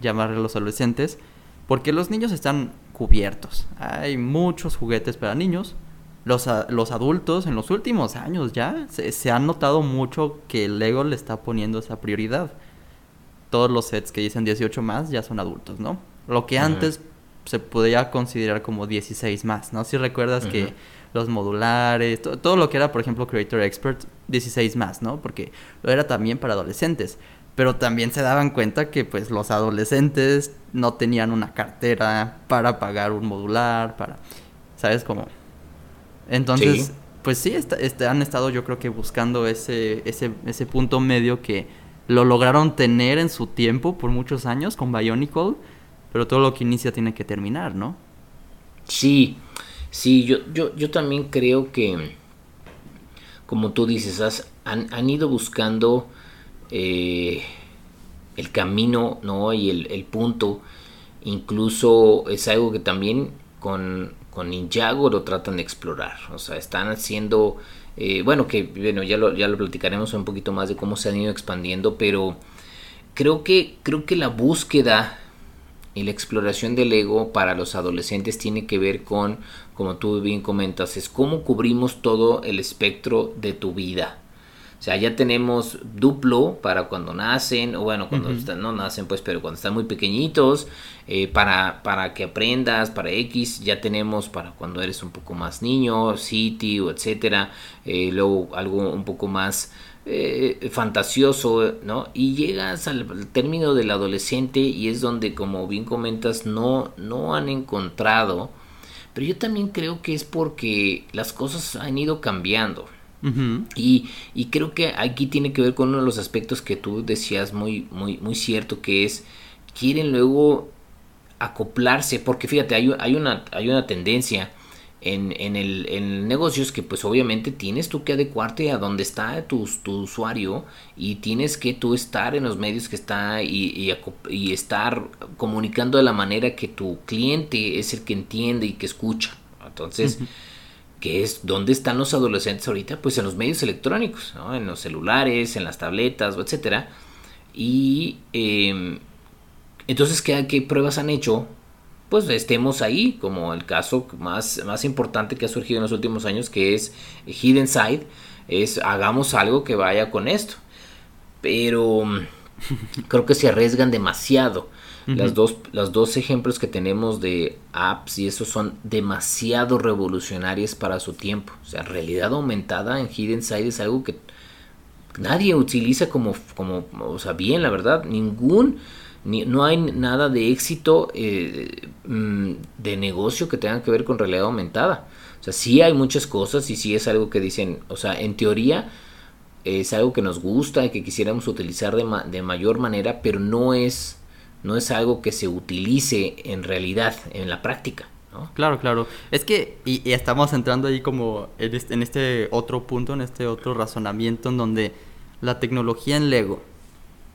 llamarle a los adolescentes, porque los niños están cubiertos. Hay muchos juguetes para niños. Los, los adultos en los últimos años ya se, se han notado mucho que Lego le está poniendo esa prioridad. Todos los sets que dicen 18 más ya son adultos, ¿no? Lo que antes se podía considerar como 16 más, ¿no? Si recuerdas que los modulares, todo lo que era, por ejemplo, Creator Expert, 16 más, ¿no? Porque lo era también para adolescentes. Pero también se daban cuenta que pues los adolescentes no tenían una cartera para pagar un modular, para, ¿sabes cómo? Entonces, pues sí, este, han estado yo creo que buscando ese, ese, ese punto medio que lo lograron tener en su tiempo por muchos años con Bionicle, pero todo lo que inicia tiene que terminar, ¿no? Sí, sí, yo, yo, yo también creo que, como tú dices, han, ido buscando eh, el camino, ¿no? Y el, el punto, incluso es algo que también con, con Ninjago lo tratan de explorar. O sea, están haciendo, eh, bueno, que bueno, ya lo, ya lo platicaremos un poquito más de cómo se han ido expandiendo, pero creo que, creo que la búsqueda y la exploración del ego para los adolescentes tiene que ver con, como tú bien comentas, es cómo cubrimos todo el espectro de tu vida. O sea, ya tenemos duplo para cuando nacen, o bueno, cuando están, no nacen pues, pero cuando están muy pequeñitos, eh, para, para que aprendas, para X, ya tenemos para cuando eres un poco más niño, City o etcétera, eh, luego algo un poco más eh, fantasioso, ¿no? Y llegas al, término del adolescente y es donde, como bien comentas, no, no han encontrado, pero yo también creo que es porque las cosas han ido cambiando y, y, creo que aquí tiene que ver con uno de los aspectos que tú decías muy, muy, muy cierto, que es, quieren luego acoplarse, porque fíjate, hay, hay, una, hay una tendencia en, en, el, en negocios que pues obviamente tienes tú que adecuarte a donde está tu, tu usuario y tienes que tú estar en los medios que está y, y, estar comunicando de la manera que tu cliente es el que entiende y que escucha. Entonces que es dónde están los adolescentes ahorita, pues en los medios electrónicos, en los celulares, en las tabletas, etcétera. Y em, entonces, ¿qué, ¿qué, pruebas han hecho? Pues estemos ahí, como el caso más, más importante que ha surgido en los últimos años, que es Hidden Side, es hagamos algo que vaya con esto. Pero creo que se arriesgan demasiado. Las dos, los dos ejemplos que tenemos de apps y eso son demasiado revolucionarias para su tiempo. O sea, realidad aumentada en Hidden Side es algo que nadie utiliza como, como o sea, bien, la verdad. Ningún, ni, no hay nada de éxito eh, mm, de negocio que tenga que ver con realidad aumentada. O sea, sí hay muchas cosas y sí es algo que dicen, o sea, en teoría es algo que nos gusta y que quisiéramos utilizar de, de mayor manera, pero no es no es algo que se utilice en realidad, en la práctica. ¿no? Claro, claro. Es que, y, estamos entrando ahí como en este, en este, otro punto, en este otro razonamiento en donde la tecnología en Lego,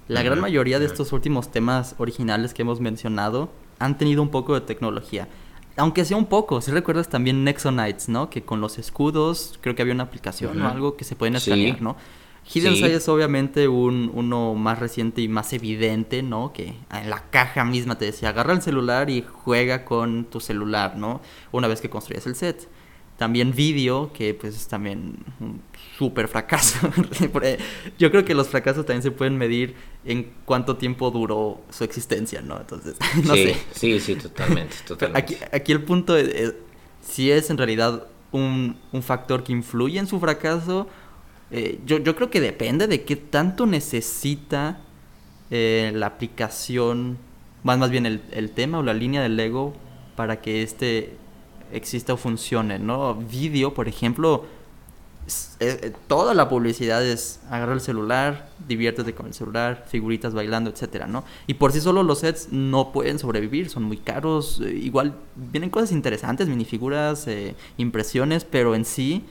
la gran mayoría de estos últimos temas originales que hemos mencionado han tenido un poco de tecnología. Aunque sea un poco, si recuerdas también Nexonites, ¿no? Que con los escudos, creo que había una aplicación o algo que se pueden escanear, ¿no? Hidden Side es obviamente un, uno más reciente y más evidente, ¿no? Que en la caja misma te decía, agarra el celular y juega con tu celular, ¿no? Una vez que construyes el set. También vídeo, que pues es también un súper fracaso. Yo creo que los fracasos también se pueden medir en cuánto tiempo duró su existencia, ¿no? Entonces, no sí, sé. Sí, sí, totalmente, totalmente. Aquí, aquí el punto es, si es en realidad un, un factor que influye en su fracaso eh, yo, yo, creo que depende de qué tanto necesita eh, la aplicación, más, más bien el, el, tema o la línea del Lego para que este exista o funcione, ¿no? Video, por ejemplo, eh, toda la publicidad es agarra el celular, diviértete con el celular, figuritas bailando, etcétera, ¿no? Y por sí solo los sets no pueden sobrevivir, son muy caros, igual vienen cosas interesantes, minifiguras, impresiones, pero en sí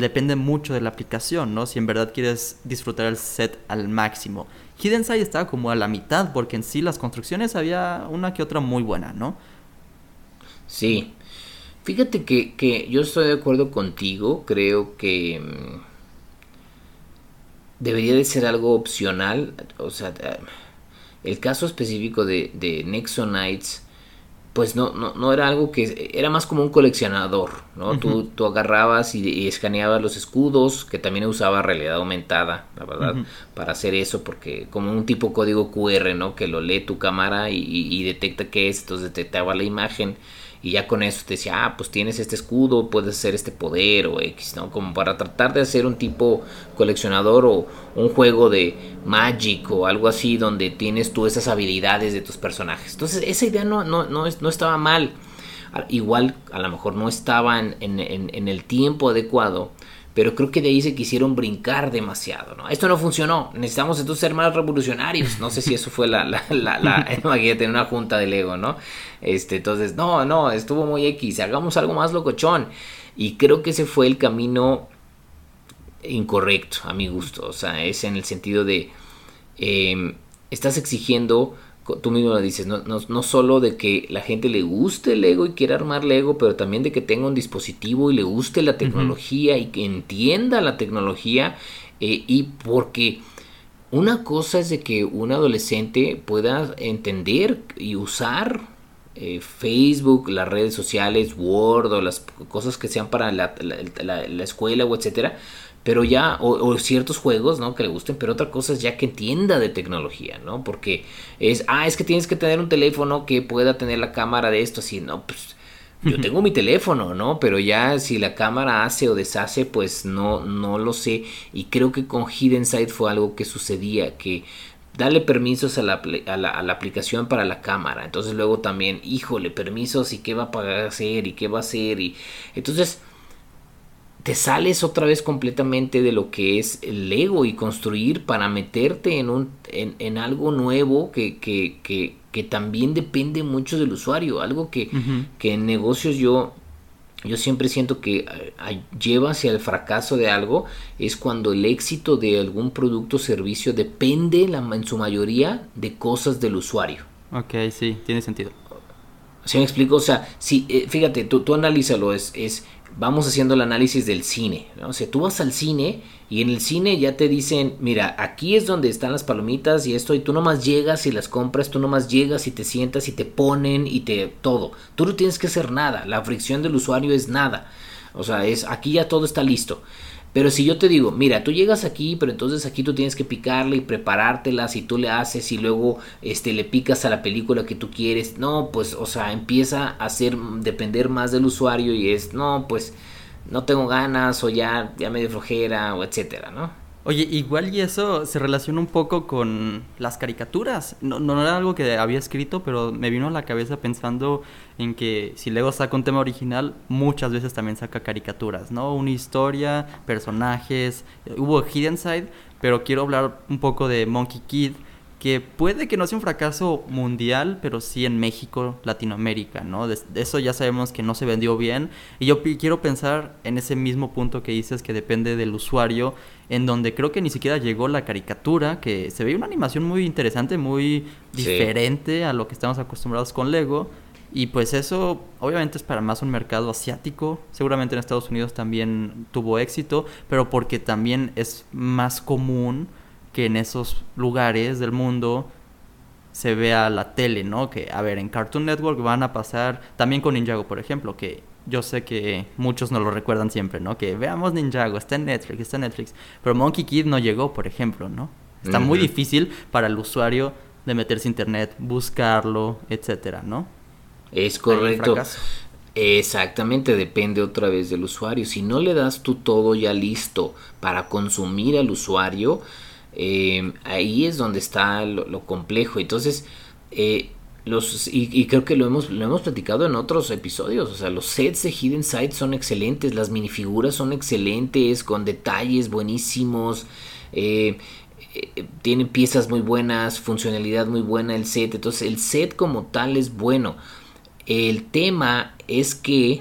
depende mucho de la aplicación, ¿no? Si en verdad quieres disfrutar el set al máximo. Hidden Side estaba como a la mitad, porque en sí las construcciones había una que otra muy buena, ¿no? Sí. Fíjate que, que yo estoy de acuerdo contigo, creo que mm, debería de ser algo opcional, o sea, el caso específico de, de Nexonites pues no, no, no era algo que era más como un coleccionador, ¿no? tú, tú, agarrabas y, escaneabas los escudos, que también usaba realidad aumentada, la verdad, para hacer eso, porque como un tipo código QR, ¿no? Que lo lee tu cámara y, y detecta qué es, entonces detectaba la imagen y ya con eso te decía, ah, pues tienes este escudo, puedes hacer este poder o X, ¿no? Como para tratar de hacer un tipo coleccionador o un juego de Magic o algo así donde tienes tú esas habilidades de tus personajes. Entonces esa idea no, no, no, no estaba mal. Igual a lo mejor no estaba en, en el tiempo adecuado pero creo que de ahí se quisieron brincar demasiado, ¿no? Esto no funcionó, necesitamos entonces ser más revolucionarios, no sé si eso fue la, la, la, la imagínate, una junta del ego, ¿no? Este, entonces, no, no, estuvo muy X, hagamos algo más locochón, y creo que ese fue el camino incorrecto, a mi gusto, o sea, es en el sentido de, em, estás exigiendo tú mismo lo dices, no, no, no, solo de que la gente le guste el Lego y quiera armar Lego, pero también de que tenga un dispositivo y le guste la tecnología y que entienda la tecnología eh, y porque una cosa es de que un adolescente pueda entender y usar eh, Facebook, las redes sociales, Word o las cosas que sean para la, la, la escuela o etcétera, pero ya, o, ciertos juegos, ¿no? Que le gusten, pero otra cosa es ya que entienda de tecnología, ¿no? Porque es, ah, es que tienes que tener un teléfono que pueda tener la cámara de esto, así, no, pues yo tengo mi teléfono, ¿no? Pero ya si la cámara hace o deshace, pues no, no lo sé. Y creo que con Hidden Sight fue algo que sucedía, que darle permisos a la, a la, a la aplicación para la cámara. Entonces luego también, híjole, permisos y qué va a hacer y qué va a hacer. Y entonces te sales otra vez completamente de lo que es el Lego y construir para meterte en, un, en, algo nuevo que, que, que, que, también depende mucho del usuario. Algo que, que en negocios yo, yo siempre siento que lleva hacia el fracaso de algo es cuando el éxito de algún producto o servicio depende la, en su mayoría de cosas del usuario. Ok, sí, tiene sentido. ¿Sí me explico? O sea, si, eh, fíjate, tú, tú analízalo, es, es vamos haciendo el análisis del cine. ¿no? O sea, tú vas al cine y en el cine ya te dicen, mira, aquí es donde están las palomitas y esto, y tú nomás llegas y las compras, tú nomás llegas y te sientas y te ponen y te todo. Tú no tienes que hacer nada, la fricción del usuario es nada. O sea, es aquí ya todo está listo. Pero si yo te digo, mira, tú llegas aquí, pero entonces aquí tú tienes que picarle y preparártelas y tú le haces y luego este le picas a la película que tú quieres. No, pues, o sea, empieza a hacer depender más del usuario y es, no, pues no tengo ganas o ya ya me dio flojera o etcétera, ¿no? Oye, igual y eso se relaciona un poco con las caricaturas. No, no era algo que había escrito, pero me vino a la cabeza pensando en que si Lego saca un tema original, muchas veces también saca caricaturas, ¿no? Una historia, personajes. Hubo Hidden Side, pero quiero hablar un poco de Monkey Kid, que puede que no sea un fracaso mundial, pero sí en México, Latinoamérica, ¿no? De, eso ya sabemos que no se vendió bien. Y yo quiero pensar en ese mismo punto que dices que depende del usuario, en donde creo que ni siquiera llegó la caricatura, que se ve una animación muy interesante, muy diferente a lo que estamos acostumbrados con Lego. Y pues eso obviamente es para más un mercado asiático, seguramente en Estados Unidos también tuvo éxito, pero porque también es más común que en esos lugares del mundo se vea la tele, ¿no? Que, a ver, en Cartoon Network van a pasar, también con Ninjago, por ejemplo, que yo sé que muchos nos lo recuerdan siempre, ¿no? Que veamos Ninjago, está en Netflix, está en Netflix, pero Monkey Kid no llegó, por ejemplo, ¿no? Está muy difícil para el usuario de meterse a internet, buscarlo, etcétera, ¿no? Es correcto. Exactamente, depende otra vez del usuario. Si no le das tú todo ya listo para consumir al usuario, eh, ahí es donde está lo, complejo. Entonces, eh, los, y, creo que lo hemos, lo hemos platicado en otros episodios. O sea, los sets de Hidden Side son excelentes, las minifiguras son excelentes, con detalles buenísimos. Eh, tiene piezas muy buenas, funcionalidad muy buena el set. Entonces, el set como tal es bueno. El tema es que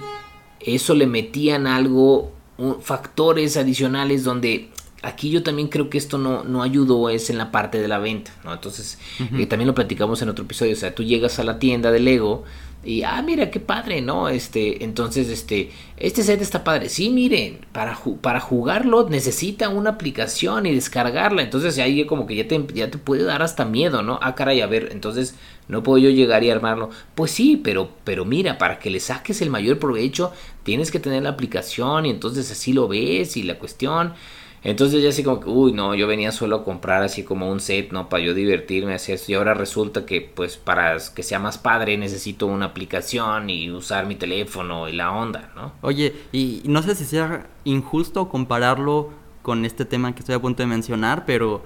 eso le metían algo, factores adicionales donde aquí yo también creo que esto no, no ayudó es en la parte de la venta, ¿no? Entonces, eh, también lo platicamos en otro episodio, o sea, tú llegas a la tienda de Lego Y, ah, mira, qué padre, ¿no? Este, entonces, este, este set está padre. Sí, miren, para, para jugarlo necesita una aplicación y descargarla. Entonces, ahí como que ya te, ya te puede dar hasta miedo, ¿no? Ah, caray, a ver, entonces, ¿no puedo yo llegar y armarlo? Pues sí, pero, pero mira, para que le saques el mayor provecho, tienes que tener la aplicación y entonces así lo ves y la cuestión. Entonces ya así como que, uy, no, yo venía solo a comprar así como un set, ¿no? Para yo divertirme, así esto. Y ahora resulta que, pues, para que sea más padre, necesito una aplicación y usar mi teléfono y la onda, ¿no? Oye, y no sé si sea injusto compararlo con este tema que estoy a punto de mencionar, pero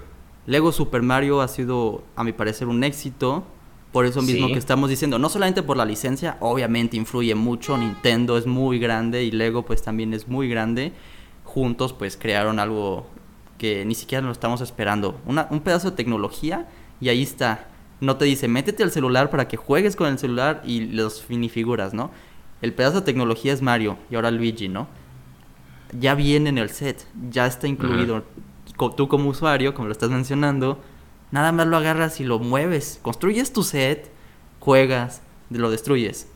Lego Super Mario ha sido, a mi parecer, un éxito. Por eso mismo que estamos diciendo, no solamente por la licencia, obviamente influye mucho, Nintendo es muy grande y Lego pues también es muy grande juntos pues crearon algo que ni siquiera lo estamos esperando. un pedazo de tecnología y ahí está. No te dice, métete al celular para que juegues con el celular y los minifiguras, ¿no? El pedazo de tecnología es Mario y ahora Luigi, ¿no? Ya viene en el set, ya está incluido. Tú como usuario, como lo estás mencionando, nada más lo agarras y lo mueves. Construyes tu set, juegas, lo destruyes.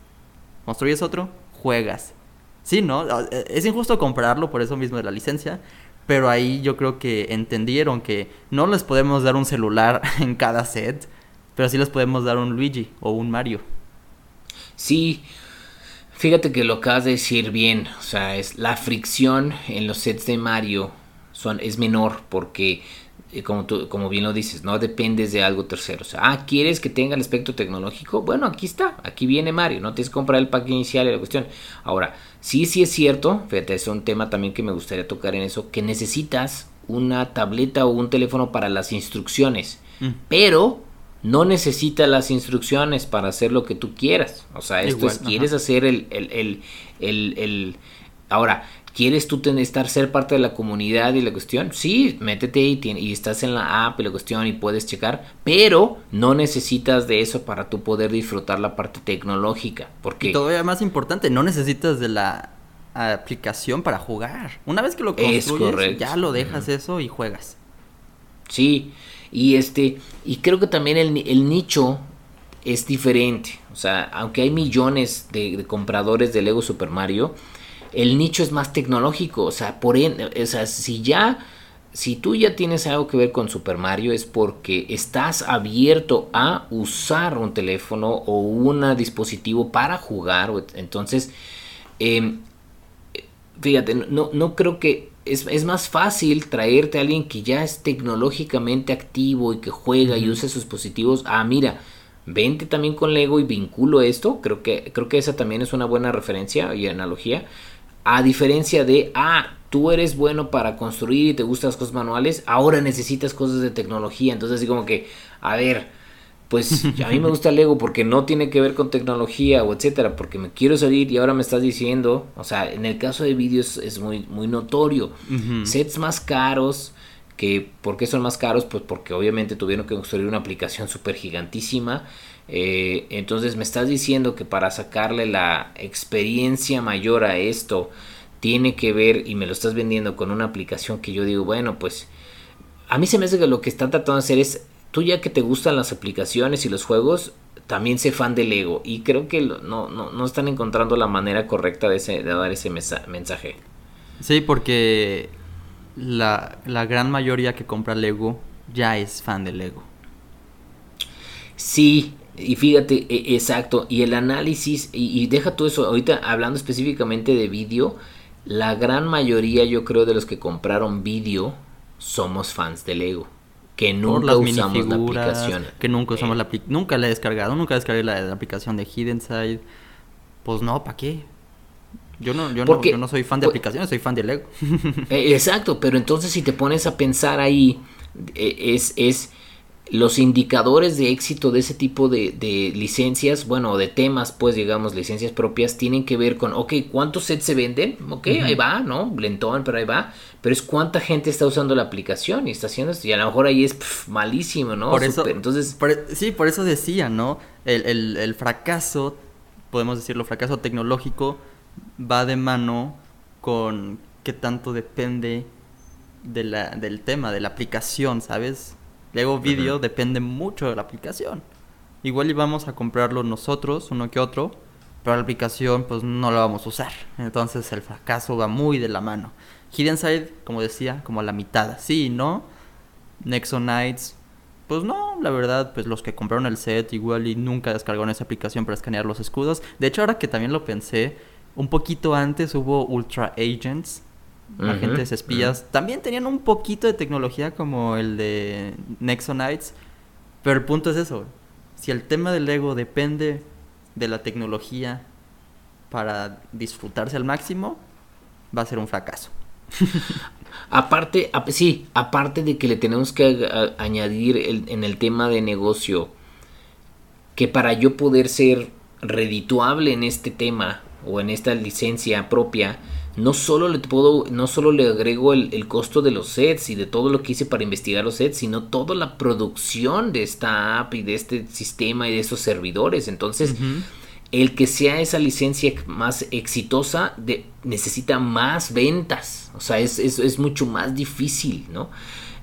Construyes otro, juegas. Sí, ¿no? Ah, e, es injusto comprarlo por eso mismo de la licencia, pero ahí yo creo que entendieron que no les podemos dar un celular en cada set, pero sí les podemos dar un Luigi o un Mario. Sí, fíjate que lo acabas de decir bien, o sea, es la fricción en los sets de Mario es menor porque como, tú, como bien lo dices, no dependes de algo tercero. O sea, ah, ¿quieres que tenga el aspecto tecnológico? Bueno, aquí está, aquí viene Mario, no tienes que comprar el pack inicial y la cuestión. Ahora, sí, sí es cierto, fíjate, es un tema también que me gustaría tocar en eso, que necesitas una tableta o un teléfono para las instrucciones, mm. pero no necesitas las instrucciones para hacer lo que tú quieras. O sea, esto es, quieres hacer el, el, el, el, el... Ahora, ¿Quieres tú tener, estar ser parte de la comunidad y la cuestión? Sí, métete y, y, estás en la app y la cuestión y puedes checar, pero no necesitas de eso para tú poder disfrutar la parte tecnológica. Porque... Y todavía más importante, no necesitas de la aplicación para jugar. Una vez que lo construyes, ya lo dejas eso y juegas. Sí, y este, y creo que también el, el nicho es diferente. O sea, aunque hay millones de, de compradores de Lego Super Mario, el nicho es más tecnológico, o sea, por o sea, si ya si tú ya tienes algo que ver con Super Mario es porque estás abierto a usar un teléfono o un dispositivo para jugar. Entonces, em, fíjate, no, no creo que es, más fácil traerte a alguien que ya es tecnológicamente activo y que juega y usa sus dispositivos. Ah, mira, vente también con Lego y vinculo esto. Creo que, creo que esa también es una buena referencia y analogía. A diferencia de, ah, tú eres bueno para construir y te gustan las cosas manuales, ahora necesitas cosas de tecnología. Entonces, así como que, a ver, pues a mí me gusta el Lego porque no tiene que ver con tecnología o etcétera, porque me quiero salir y ahora me estás diciendo, o sea, en el caso de vídeos es muy, muy notorio. Sets más caros, que ¿por qué son más caros? Pues porque obviamente tuvieron que construir una aplicación súper gigantísima eh, entonces me estás diciendo que para sacarle la experiencia mayor a esto tiene que ver y me lo estás vendiendo con una aplicación que yo digo, bueno, pues a mí se me hace que lo que están tratando de hacer es, tú ya que te gustan las aplicaciones y los juegos, también sé fan del ego y creo que no, no, están encontrando la manera correcta de, ese, de dar ese mensaje. Sí, porque la, la gran mayoría que compra Lego ya es fan del Lego. Sí, y fíjate, e, exacto, y el análisis, y, deja todo eso, ahorita hablando específicamente de vídeo, la gran mayoría yo creo de los que compraron vídeo somos fans de Lego. Que nunca usamos la aplicación. Que nunca usamos la Nunca la he descargado, nunca descargué la, la aplicación de Hidden Side. Pues no, ¿para qué? Yo no, yo, no, yo no soy fan de aplicaciones, soy fan de Lego. E, exacto, pero entonces si te pones a pensar ahí, e, es, es los indicadores de éxito de ese tipo de, licencias, bueno, de temas, pues digamos, licencias propias, tienen que ver con, ok, ¿cuántos sets se venden? Ok, ahí va, ¿no? Lentón, pero ahí va. Pero es cuánta gente está usando la aplicación y está haciendo esto. Y a lo mejor ahí es malísimo, ¿no? Por eso, entonces... E, sí, por eso decía, ¿no? El, el fracaso, podemos decirlo, fracaso tecnológico, va de mano con qué tanto depende de la, del tema, de la aplicación, ¿sabes? Lego Video depende mucho de la aplicación. Igual íbamos a comprarlo nosotros, uno que otro, pero la aplicación pues no la vamos a usar. Entonces el fracaso va muy de la mano. Hidden Side, como decía, como a la mitad. Sí, ¿no? Nexo Nights, pues no, la verdad, pues los que compraron el set igual y nunca descargaron esa aplicación para escanear los escudos. De hecho, ahora que también lo pensé, un poquito antes hubo Ultra Agents, agentes espías. También tenían un poquito de tecnología como el de Nexo Nights. Pero el punto es eso. Si el tema del ego depende de la tecnología para disfrutarse al máximo, va a ser un fracaso. aparte, sí, aparte de que le tenemos que añadir en el tema de negocio, que para yo poder ser redituable en este tema o en esta licencia propia, no solo le puedo, no solo le agrego el, costo de los sets y de todo lo que hice para investigar los sets, sino toda la producción de esta app y de este sistema y de esos servidores. Entonces, el que sea esa licencia más exitosa de, necesita más ventas. O sea, es, es, mucho más difícil, ¿no?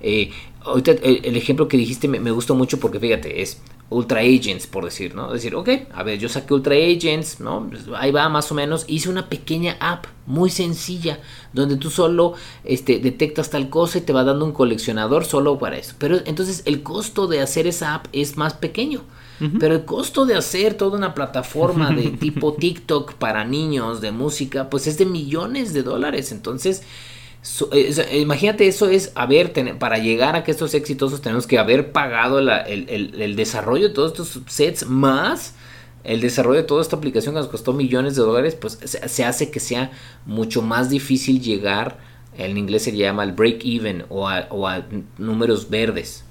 Eh, ahorita el, ejemplo que dijiste me, me, gustó mucho porque fíjate, es Ultra Agents, por decir, ¿no? Decir, ok, a ver, yo saqué Ultra Agents, ¿no? Pues, ahí va más o menos. Hice una pequeña app muy sencilla donde tú solo este, detectas tal cosa y te va dando un coleccionador solo para eso. Pero entonces el costo de hacer esa app es más pequeño. Pero el costo de hacer toda una plataforma de tipo TikTok para niños de música, pues es de millones de dólares. Entonces, eh, imagínate, eso es haber, para llegar a que estos exitosos tenemos que haber pagado el, desarrollo de todos estos sets más el desarrollo de toda esta aplicación que nos costó millones de dólares, pues se, hace que sea mucho más difícil llegar, en inglés se llama el break even o a, números verdes.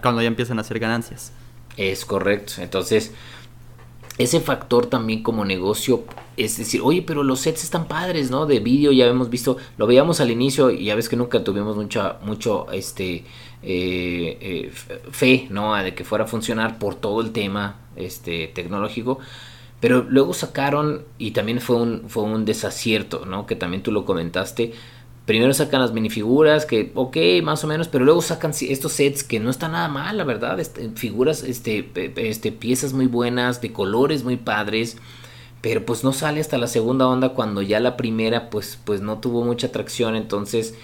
cuando ya empiezan a hacer ganancias. Es correcto. Entonces, ese factor también como negocio es decir, oye, pero los sets están padres, ¿no? De vídeo ya hemos visto, lo veíamos al inicio y ya ves que nunca tuvimos mucha, mucho, este, eh, eh, fe, ¿no? De que fuera a funcionar por todo el tema, este, tecnológico. Pero luego sacaron, y también fue un, fue un desacierto, ¿no? Que también tú lo comentaste, primero sacan las minifiguras, que ok, más o menos, pero luego sacan estos sets que no están nada mal, la verdad, este, figuras, este, este, piezas muy buenas, de colores muy padres, pero pues no sale hasta la segunda onda cuando ya la primera pues, pues no tuvo mucha atracción, entonces,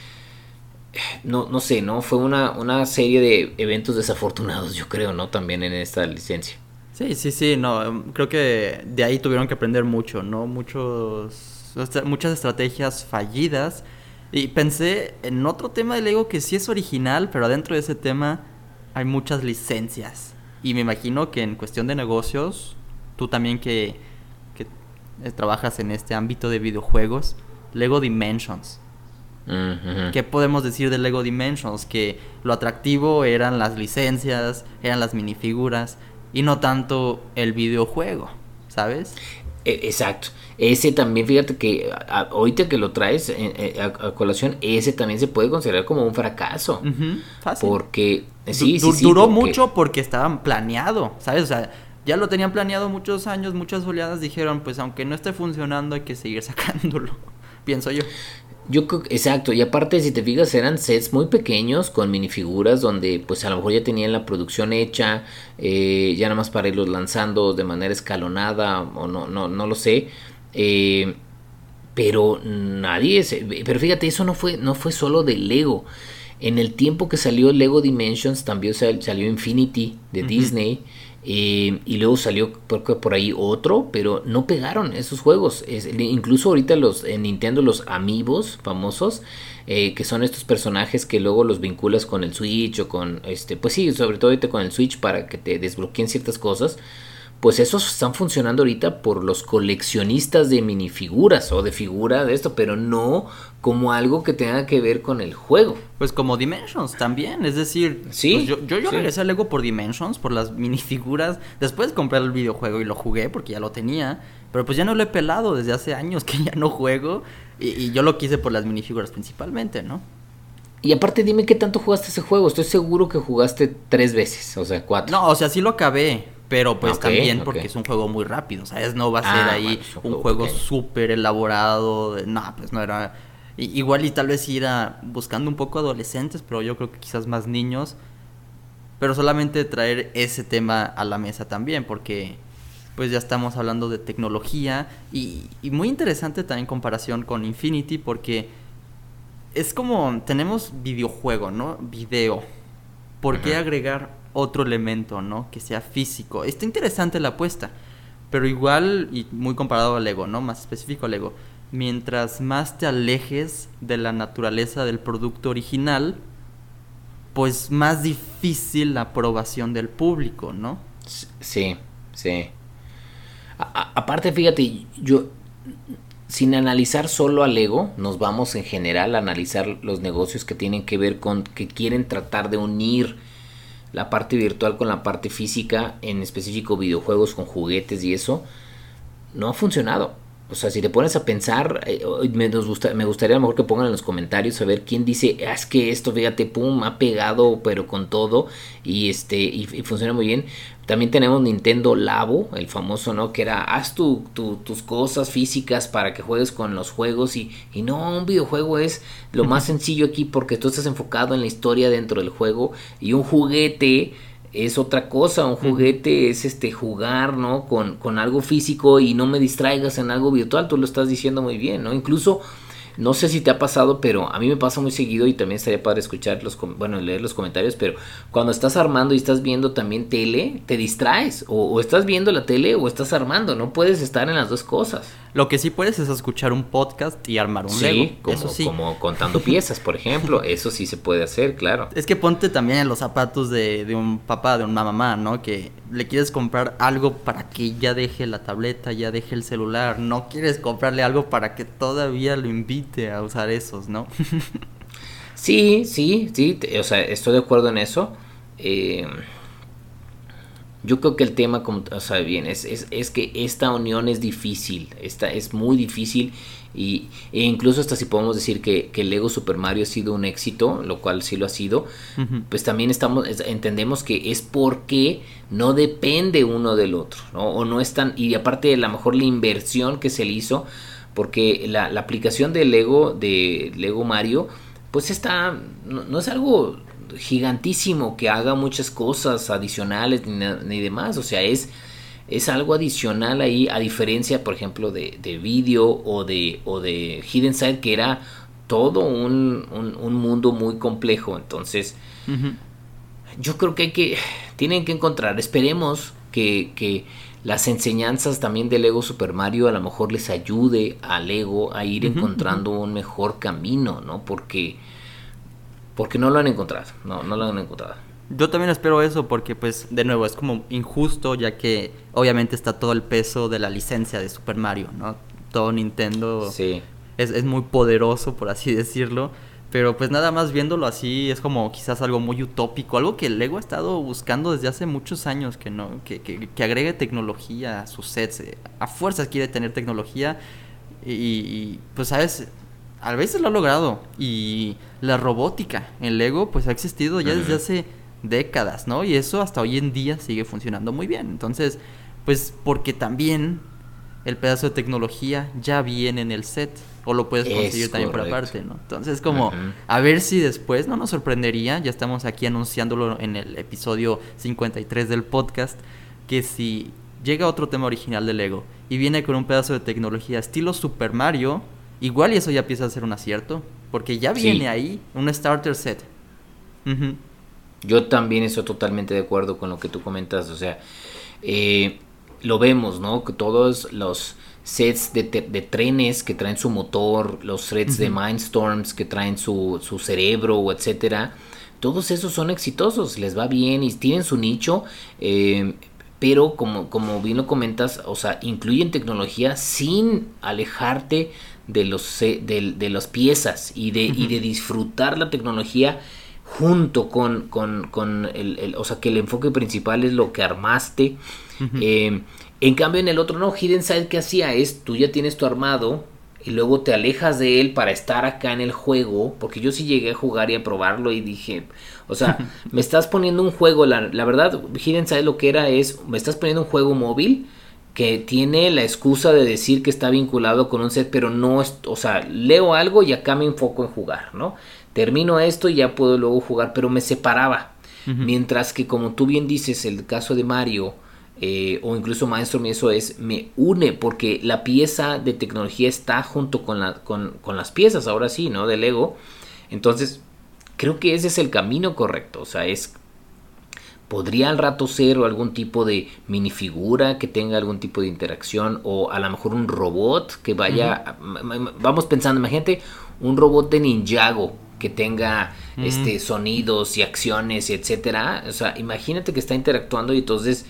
no, no sé, ¿no? Fue una, una serie de eventos desafortunados, yo creo, ¿no? También en esta licencia. Sí, sí, sí, no, creo que de ahí tuvieron que aprender mucho, ¿no? Muchos, muchas estrategias fallidas y pensé en otro tema de Lego que sí es original, pero adentro de ese tema hay muchas licencias. Y me imagino que en cuestión de negocios, tú también que eh, trabajas en este ámbito de videojuegos, Lego Dimensions. ¿Qué podemos decir de Lego Dimensions? Que lo atractivo eran las licencias, eran las minifiguras y no tanto el videojuego, ¿sabes? E, exacto. Ese también, fíjate que ahorita que lo traes eh, eh, a, colación, ese también se puede considerar como un fracaso. fácil. Porque sí, sí, duró mucho porque estaban planeado, ¿sabes? O sea, ya lo tenían planeado muchos años, muchas oleadas dijeron, pues aunque no esté funcionando hay que seguir sacándolo, pienso yo. Yo exacto, y aparte si te fijas eran sets muy pequeños con minifiguras donde pues a lo mejor ya tenían la producción hecha, eh, ya nada más para irlos lanzando de manera escalonada o no, no, no lo sé. Eh, pero nadie, pero fíjate, eso no fue, no fue solo de Lego. En el tiempo que salió Lego Dimensions también salió Infinity de Disney. Eh, y luego salió por, por, ahí otro, pero no pegaron esos juegos. incluso ahorita los en Nintendo los amigos famosos, eh, que son estos personajes que luego los vinculas con el Switch o con este, pues sí, sobre todo ahorita con el Switch para que te desbloqueen ciertas cosas pues esos están funcionando ahorita por los coleccionistas de minifiguras o de figura de esto, pero no como algo que tenga que ver con el juego. Pues como Dimensions también, es decir, sí, pues yo, yo, yo regresé al Lego por Dimensions, por las minifiguras, después compré el videojuego y lo jugué porque ya lo tenía, pero pues ya no lo he pelado desde hace años que ya no juego y, y yo lo quise por las minifiguras principalmente, ¿no? Y aparte dime qué tanto jugaste ese juego, estoy seguro que jugaste tres veces, o sea, cuatro. No, o sea, sí lo acabé, pero pues también porque es un juego muy rápido, ¿sabes? No va a ser ah, ahí un juego súper elaborado. No, pues no era... Igual y tal vez ir buscando un poco adolescentes, pero yo creo que quizás más niños. Pero solamente traer ese tema a la mesa también, porque pues ya estamos hablando de tecnología y, y muy interesante también en comparación con Infinity porque es como tenemos videojuego, ¿no? Video. ¿Por qué agregar otro elemento, ¿no? Que sea físico. Está interesante la apuesta, pero igual y muy comparado al Lego, ¿no? Más específico al Lego. Mientras más te alejes de la naturaleza del producto original, pues más difícil la aprobación del público, ¿no? Sí, sí. aparte, fíjate, yo sin analizar solo al ego, nos vamos en general a analizar los negocios que tienen que ver con que quieren tratar de unir la parte virtual con la parte física, en específico videojuegos con juguetes y eso, no ha funcionado. O sea, si te pones a pensar, eh, me, gusta, me gustaría a lo mejor que pongan en los comentarios a ver quién dice, ah, es que esto, fíjate, pum, ha pegado, pero con todo, y este, y, funciona muy bien. También tenemos Nintendo Labo, el famoso, ¿no? Que era, haz tu, tus cosas físicas para que juegues con los juegos, y, y no, un videojuego es lo más sencillo aquí porque tú estás enfocado en la historia dentro del juego, y un juguete es otra cosa, un juguete es este jugar, ¿no? Con, con algo físico y no me distraigas en algo virtual, tú lo estás diciendo muy bien, ¿no? Incluso no sé si te ha pasado, pero a mí me pasa muy seguido y también estaría para escuchar los, bueno, leer los comentarios, pero cuando estás armando y estás viendo también tele, te distraes, o, estás viendo la tele o estás armando, no puedes estar en las dos cosas. Lo que sí puedes es escuchar un podcast y armar un sí, Como, sí, como contando piezas, por ejemplo, eso sí se puede hacer, claro. Es que ponte también en los zapatos de, de un papá, de una mamá, ¿no? Que le quieres comprar algo para que ya deje la tableta, ya deje el celular, no quieres comprarle algo para que todavía lo invite a usar esos, ¿no? sí, sí, sí, o sea, estoy de acuerdo en eso. Eh, yo creo que el tema, como, o sea, bien, es, es, que esta unión es difícil, esta es muy difícil y, e incluso hasta si podemos decir que, que, Lego Super Mario ha sido un éxito, lo cual sí lo ha sido, pues también estamos, entendemos que es porque no depende uno del otro, ¿no? O no es tan, y aparte de la mejor la inversión que se le hizo, porque la, aplicación de Lego, de Lego Mario, pues está, no, es algo gigantísimo que haga muchas cosas adicionales ni, demás, o sea, es, es algo adicional ahí, a diferencia, por ejemplo, de, de video o de, o de Hidden Side, que era todo un, un, mundo muy complejo, entonces... Yo creo que hay que, tienen que encontrar, esperemos que, que las enseñanzas también de Lego Super Mario a lo mejor les ayude a Lego a ir encontrando un mejor camino, ¿no? Porque, porque no lo han encontrado, no, no lo han encontrado. Yo también espero eso porque pues de nuevo es como injusto ya que obviamente está todo el peso de la licencia de Super Mario, ¿no? Todo Nintendo sí. es, es muy poderoso por así decirlo pero pues nada más viéndolo así es como quizás algo muy utópico, algo que el Lego ha estado buscando desde hace muchos años, que no, que, que, agregue tecnología a sus sets. Eh, a fuerzas quiere tener tecnología y, pues sabes, a veces lo ha logrado. Y la robótica en Lego pues ha existido ya desde hace décadas, ¿no? Y eso hasta hoy en día sigue funcionando muy bien. Entonces, pues porque también el pedazo de tecnología ya viene en el set o lo puedes conseguir también por aparte, ¿no? Entonces, como a ver si después no nos sorprendería, ya estamos aquí anunciándolo en el episodio 53 del podcast, que si llega otro tema original de Lego y viene con un pedazo de tecnología estilo Super Mario, igual y eso ya empieza a ser un acierto, porque ya viene ahí un starter set. Yo también estoy totalmente de acuerdo con lo que tú comentas, o sea, eh, lo vemos, ¿no? Que todos los sets de, trenes que traen su motor, los sets de Mindstorms que traen su, su cerebro, etcétera. Todos esos son exitosos, les va bien y tienen su nicho, eh, pero como, como bien lo comentas, o sea, incluyen tecnología sin alejarte de los de, de las piezas y de, y de disfrutar la tecnología junto con, con, con el, o sea, que el enfoque principal es lo que armaste. En cambio, en el otro no, Hidden Side que hacía es, tú ya tienes tu armado y luego te alejas de él para estar acá en el juego, porque yo sí llegué a jugar y a probarlo y dije, o sea, me estás poniendo un juego, la, la verdad, Hidden Side lo que era es, me estás poniendo un juego móvil que tiene la excusa de decir que está vinculado con un set, pero no es, o sea, leo algo y acá me enfoco en jugar, ¿no? Termino esto y ya puedo luego jugar, pero me separaba. Mientras que como tú bien dices, el caso de Mario, eh, o incluso Maestro eso es, me une porque la pieza de tecnología está junto con, la, con, con las piezas, ahora sí, ¿no? Del Lego. Entonces, creo que ese es el camino correcto, o sea, es podría al rato ser algún tipo de minifigura que tenga algún tipo de interacción o a lo mejor un robot que vaya vamos pensando imagínate un robot de Ninjago que tenga este sonidos y acciones y etcétera. O sea imagínate que está interactuando y entonces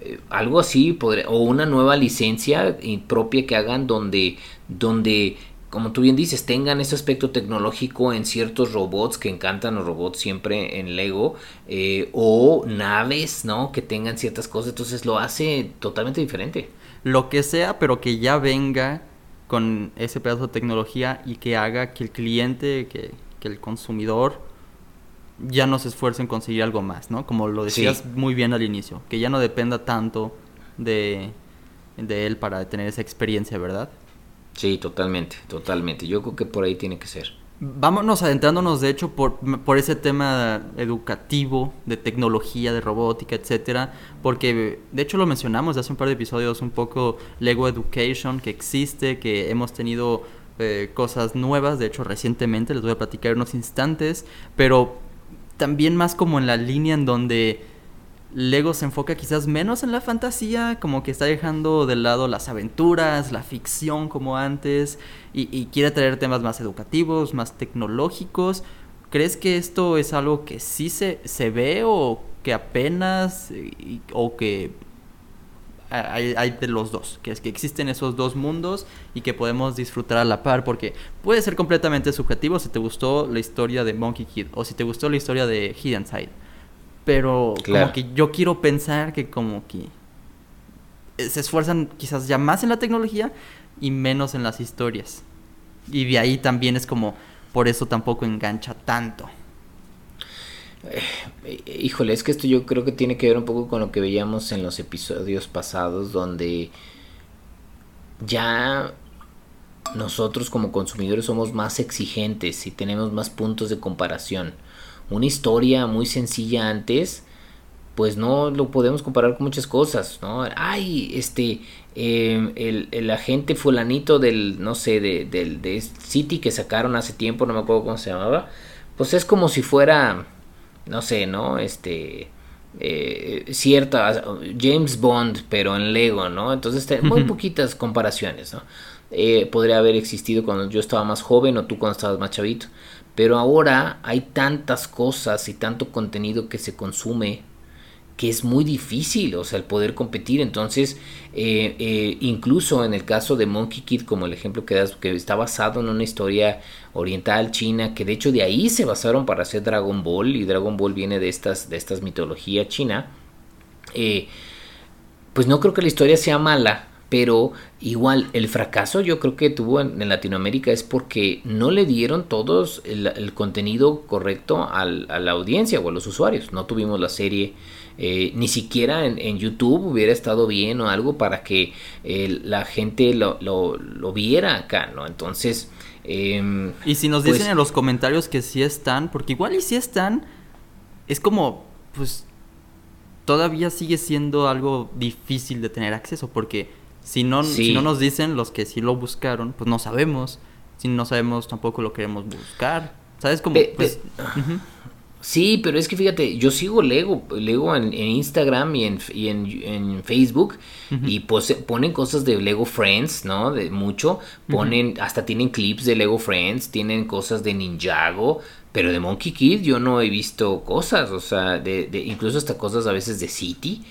eh, algo así podría, o una nueva licencia propia que hagan donde donde como tú bien dices, tengan ese aspecto tecnológico en ciertos robots que encantan los robots siempre en Lego, eh, o naves, ¿no? Que tengan ciertas cosas, entonces lo hace totalmente diferente. Lo que sea, pero que ya venga con ese pedazo de tecnología y que haga que el cliente, que, el consumidor ya no se esfuerce en conseguir algo más, ¿no? Como lo decías muy bien al inicio, que ya no dependa tanto de, de él para tener esa experiencia, ¿verdad? Sí, totalmente, totalmente. Yo creo que por ahí tiene que ser. Vámonos adentrándonos, de hecho, por, por ese tema educativo, de tecnología, de robótica, etcétera, porque de hecho lo mencionamos hace un par de episodios un poco Lego Education, que existe, que hemos tenido eh, cosas nuevas, de hecho recientemente, les voy a platicar unos instantes, pero también más como en la línea en donde Lego se enfoca quizás menos en la fantasía, como que está dejando de lado las aventuras, la ficción como antes, y, quiere traer temas más educativos, más tecnológicos. ¿Crees que esto es algo que sí se, se ve o que apenas, o que hay, hay, de los dos, que es que existen esos dos mundos y que podemos disfrutar a la par, porque puede ser completamente subjetivo si te gustó la historia de Monkey Kid o si te gustó la historia de Hidden Side pero como que yo quiero pensar que como que se esfuerzan quizás ya más en la tecnología y menos en las historias. Y de ahí también es como, por eso tampoco engancha tanto. Eh, híjole, es que esto yo creo que tiene que ver un poco con lo que veíamos en los episodios pasados, donde ya nosotros como consumidores somos más exigentes y tenemos más puntos de comparación una historia muy sencilla antes, pues no lo podemos comparar con muchas cosas, ¿no? Ay, este, em, el, el, agente fulanito del, no sé, de, del de City que sacaron hace tiempo, no me acuerdo cómo se llamaba, pues es como si fuera, no sé, ¿no? Este, eh, cierta, James Bond, pero en Lego, ¿no? Entonces, muy poquitas comparaciones, ¿no? Eh, podría haber existido cuando yo estaba más joven o tú cuando estabas más chavito. Pero ahora hay tantas cosas y tanto contenido que se consume que es muy difícil, o sea, el poder competir. Entonces, eh, eh, incluso en el caso de Monkey Kid, como el ejemplo que das, que está basado en una historia oriental china, que de hecho de ahí se basaron para hacer Dragon Ball, y Dragon Ball viene de estas, de estas china, eh, pues no creo que la historia sea mala, pero igual el fracaso yo creo que tuvo en, Latinoamérica es porque no le dieron todos el, contenido correcto a la audiencia o a los usuarios. No tuvimos la serie, eh, ni siquiera en, YouTube hubiera estado bien o algo para que eh, la gente lo, lo, viera acá, ¿no? Entonces... Em, y si nos dicen pues en los comentarios que sí están, porque igual y sí están, es como, pues todavía sigue siendo algo difícil de tener acceso porque si no, si no nos dicen los que sí lo buscaron, pues no sabemos. Si no sabemos, tampoco lo queremos buscar. ¿Sabes cómo? Pues, sí, pero es que fíjate, yo sigo Lego, Lego en, Instagram y en, y en, Facebook y pues ponen cosas de Lego Friends, ¿no? De mucho. Ponen, hasta tienen clips de Lego Friends, tienen cosas de Ninjago, pero de Monkey Kid yo no he visto cosas, o sea, de, de incluso hasta cosas a veces de City.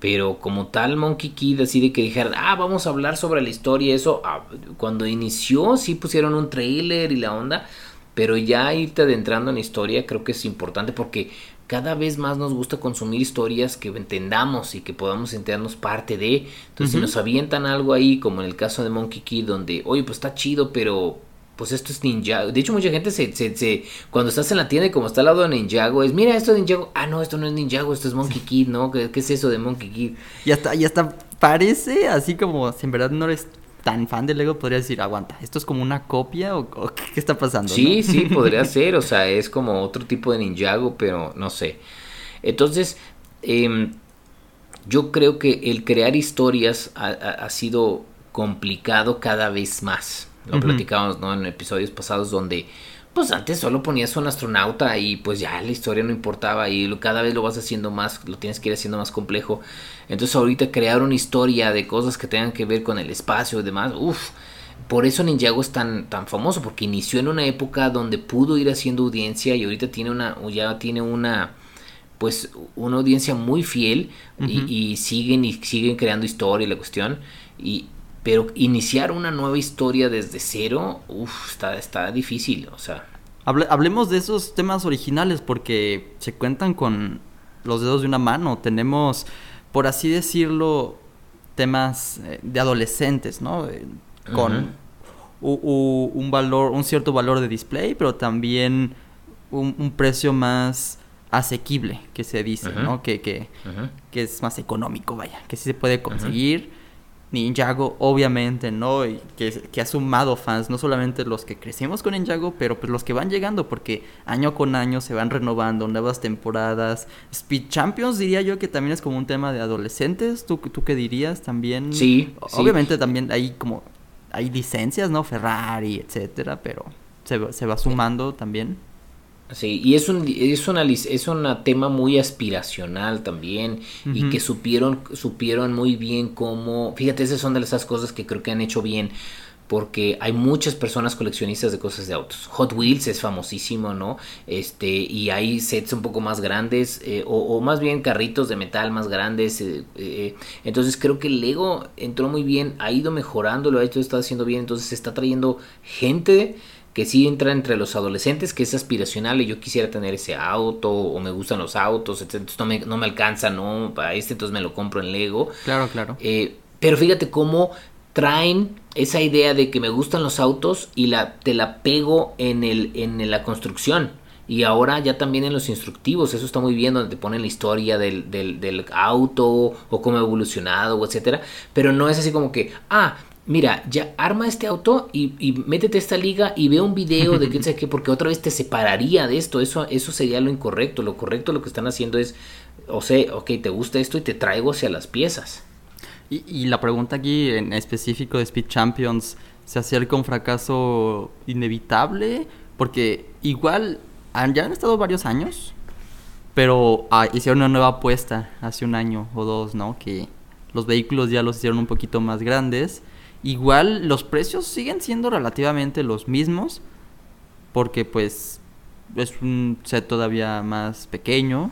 Pero como tal, Monkey Kid, así de que dijeran, ah, vamos a hablar sobre la historia, eso, ah, cuando inició, sí pusieron un trailer y la onda, pero ya irte adentrando en la historia creo que es importante porque cada vez más nos gusta consumir historias que entendamos y que podamos enterarnos parte de. Entonces, si nos avientan algo ahí, como en el caso de Monkey Kid, donde, oye, pues está chido, pero pues esto es Ninjago. De hecho, mucha gente se, se, cuando estás en la tienda y como está al lado de Ninjago, es, mira, esto es Ninjago. Ah, no, esto no es Ninjago, esto es Monkey Kid, ¿no? ¿Qué, es eso de Monkey Kid? Y hasta, y hasta parece así como, si en verdad no eres tan fan de Lego, podría decir, aguanta, ¿esto es como una copia o, qué está pasando? Sí, sí, podría ser, o sea, es como otro tipo de Ninjago, pero no sé. Entonces, eh, yo creo que el crear historias ha, sido complicado cada vez más. Lo platicamos ¿no? en episodios pasados donde pues antes solo ponías un astronauta y pues ya la historia no importaba y cada vez lo vas haciendo más, lo tienes que ir haciendo más complejo. Entonces ahorita crear una historia de cosas que tengan que ver con el espacio y demás, uff, por eso Ninjago es tan, tan famoso, porque inició en una época donde pudo ir haciendo audiencia y ahorita tiene una, ya tiene una, pues una audiencia muy fiel y, siguen y siguen creando historia y la cuestión y pero iniciar una nueva historia desde cero, uff, está, está difícil, o sea. hablemos de esos temas originales porque se cuentan con los dedos de una mano. Tenemos, por así decirlo, temas eh, de adolescentes, ¿no? Eh, con un valor, un cierto valor de display, pero también un, precio más asequible, que se dice, ¿no? Que, que, que, es más económico, vaya, que sí se puede conseguir Ninjago, obviamente, ¿no? Y que, ha sumado fans, no solamente los que crecimos con Ninjago, pero pues los que van llegando, porque año con año se van renovando, nuevas temporadas. Speed Champions diría yo que también es como un tema de adolescentes, ¿tú, tú qué dirías también? Sí. Obviamente también hay como, hay licencias, ¿no? Ferrari, etcétera, pero se, se va sumando también. Sí, y es un, es una, es un tema muy aspiracional también y que supieron, supieron muy bien cómo, fíjate, esas son de esas cosas que creo que han hecho bien porque hay muchas personas coleccionistas de cosas de autos. Hot Wheels es famosísimo, ¿no? Este, y hay sets un poco más grandes, eh, o, más bien carritos de metal más grandes. Eh, eh, entonces creo que Lego entró muy bien, ha ido mejorando, lo ha hecho, está haciendo bien, entonces está trayendo gente que sí entra entre los adolescentes, que es aspiracional y yo quisiera tener ese auto o me gustan los autos, entonces no me, no me alcanza, no, para este entonces me lo compro en Lego. Claro, claro. Eh, pero fíjate cómo traen esa idea de que me gustan los autos y la, te la pego en, el, en la construcción. Y ahora ya también en los instructivos, eso está muy bien, donde te ponen la historia del, del, del auto o cómo ha evolucionado, etcétera. Pero no es así como que, ah, mira, ya arma este auto y, y métete a esta liga y ve un video de que sé qué, porque otra vez te separaría de esto. Eso, eso sería lo incorrecto. Lo correcto lo que están haciendo es, o sea, ok, te gusta esto y te traigo hacia las piezas. Y, y la pregunta aquí en específico de Speed Champions, ¿se acerca un fracaso inevitable? Porque igual ya han estado varios años, pero ah, hicieron una nueva apuesta hace un año o dos, ¿no? Que los vehículos ya los hicieron un poquito más grandes Igual los precios siguen siendo relativamente los mismos porque pues es un set todavía más pequeño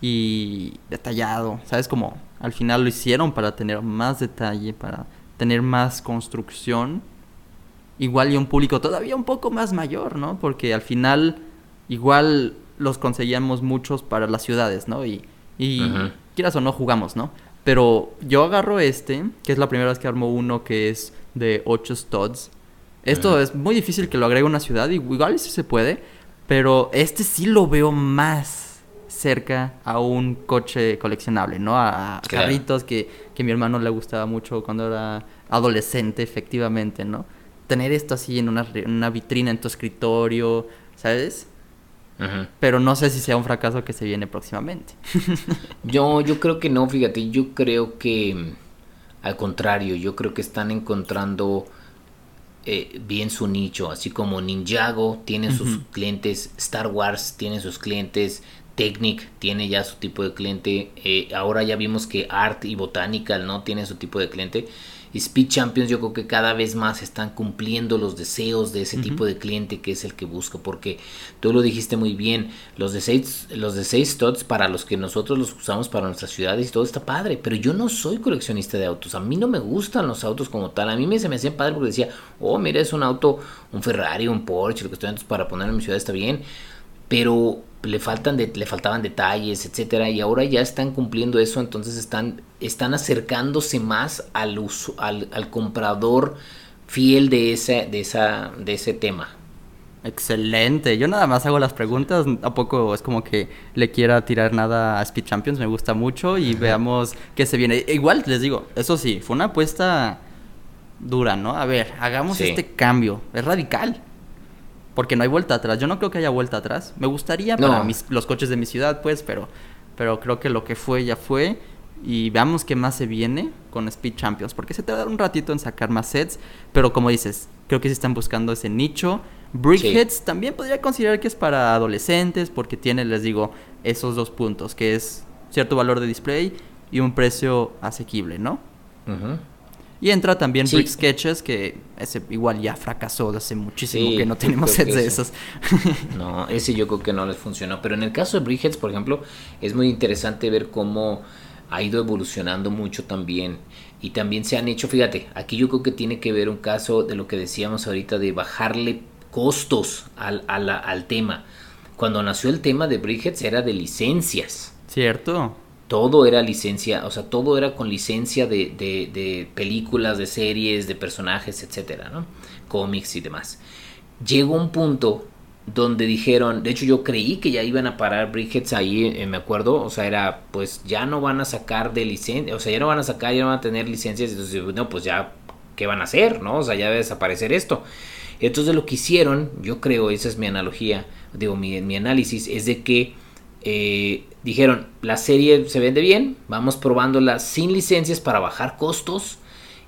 y detallado, ¿sabes? Como al final lo hicieron para tener más detalle, para tener más construcción. Igual y un público todavía un poco más mayor, ¿no? Porque al final igual los conseguíamos muchos para las ciudades, ¿no? Y, y quieras o no jugamos, ¿no? Pero yo agarro este, que es la primera vez que armo uno que es de 8 studs. Esto es muy difícil que lo agregue a una ciudad, igual sí se puede, pero este sí lo veo más cerca a un coche coleccionable, ¿no? A, carritos que, que a mi hermano le gustaba mucho cuando era adolescente, efectivamente, ¿no? Tener esto así en una, en una vitrina en tu escritorio, ¿sabes? Pero no sé si sea un fracaso que se viene próximamente. yo, yo creo que no, fíjate, yo creo que mm, al contrario, yo creo que están encontrando eh, bien su nicho, así como Ninjago tiene sus clientes, Star Wars tiene sus clientes, Technic tiene ya su tipo de cliente, eh, ahora ya vimos que Art y Botanical no tienen su tipo de cliente. Speed Champions yo creo que cada vez más están cumpliendo los deseos de ese tipo de cliente que es el que busca, porque tú lo dijiste muy bien, los de seis, los de seis studs para los que nosotros los usamos para nuestras ciudades y todo está padre, pero yo no soy coleccionista de autos, a mí no me gustan los autos como tal, a mí me, se me hacían padre porque decía, oh mira es un auto, un Ferrari, un Porsche, lo que estoy para poner en mi ciudad está bien, pero le faltan de, le faltaban detalles, etcétera, y ahora ya están cumpliendo eso, entonces están, están acercándose más al, uso, al, comprador fiel de ese, de esa, de ese tema. Excelente. Yo nada más hago las preguntas. A poco es como que le quiera tirar nada a Speed Champions. Me gusta mucho y veamos qué se viene. Igual les digo, eso sí, fue una apuesta dura, ¿no? A ver, hagamos este cambio. Es radical. Porque no hay vuelta atrás. Yo no creo que haya vuelta atrás. Me gustaría para los coches de mi ciudad, pues, pero, pero creo que lo que fue ya fue. y veamos qué más se viene con Speed Champions, porque se te dar un ratito en sacar más sets, pero como dices, creo que sí están buscando ese nicho. Brickheads también podría considerar que es para adolescentes, porque tiene, les digo, esos dos puntos, que es cierto valor de display y un precio asequible, ¿no? Y entra también Brick Sketches, que ese igual ya fracasó hace muchísimo que no tenemos sets de esos. no, ese yo creo que no les funcionó. Pero en el caso de Brickheads, por ejemplo, es muy interesante ver cómo ha ido evolucionando mucho también. Y también se han hecho, fíjate, aquí yo creo que tiene que ver un caso de lo que decíamos ahorita de bajarle costos al, al tema. Cuando nació el tema de Brickheads era de licencias. Cierto. Todo era licencia, o sea, todo era con licencia de, de, películas, de series, de personajes, etcétera, ¿no? Cómics y demás. Llegó un punto donde dijeron, de hecho yo creí que ya iban a parar Brickheads ahí, eh, me acuerdo, o sea, era, pues ya no van a sacar de licencia, o sea, ya no van a sacar, ya no van a tener licencias, entonces, no, pues ya, ¿qué van a hacer? ¿No? O sea, ya debe desaparecer esto. Entonces lo que hicieron, yo creo, esa es mi analogía, digo, mi, mi análisis, es de que eh, dijeron, la serie se vende bien, vamos probándola sin licencias para bajar costos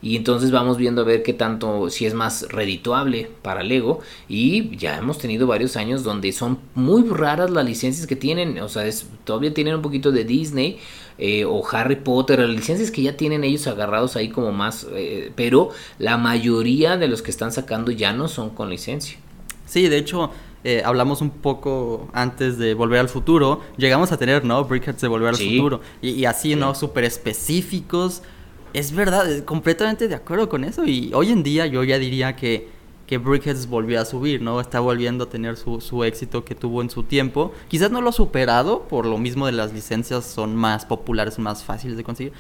y entonces vamos viendo a ver qué tanto, si es más redituable para Lego. Y ya hemos tenido varios años donde son muy raras las licencias que tienen. O sea, todavía tienen un poquito de Disney eh, o Harry Potter, las licencias que ya tienen ellos agarrados ahí como más. Eh, pero la mayoría de los que están sacando ya no son con licencia. Sí, de hecho, eh, hablamos un poco antes de Volver al Futuro, llegamos a tener, ¿no? Brickheads de Volver al Futuro. Y, así, ¿no? Súper específicos es verdad, completamente de acuerdo con eso. Y hoy en día yo ya diría que, que Brickheads volvió a subir, ¿no? Está volviendo a tener su, su éxito que tuvo en su tiempo. Quizás no lo ha superado, por lo mismo de las licencias son más populares, más fáciles de conseguir.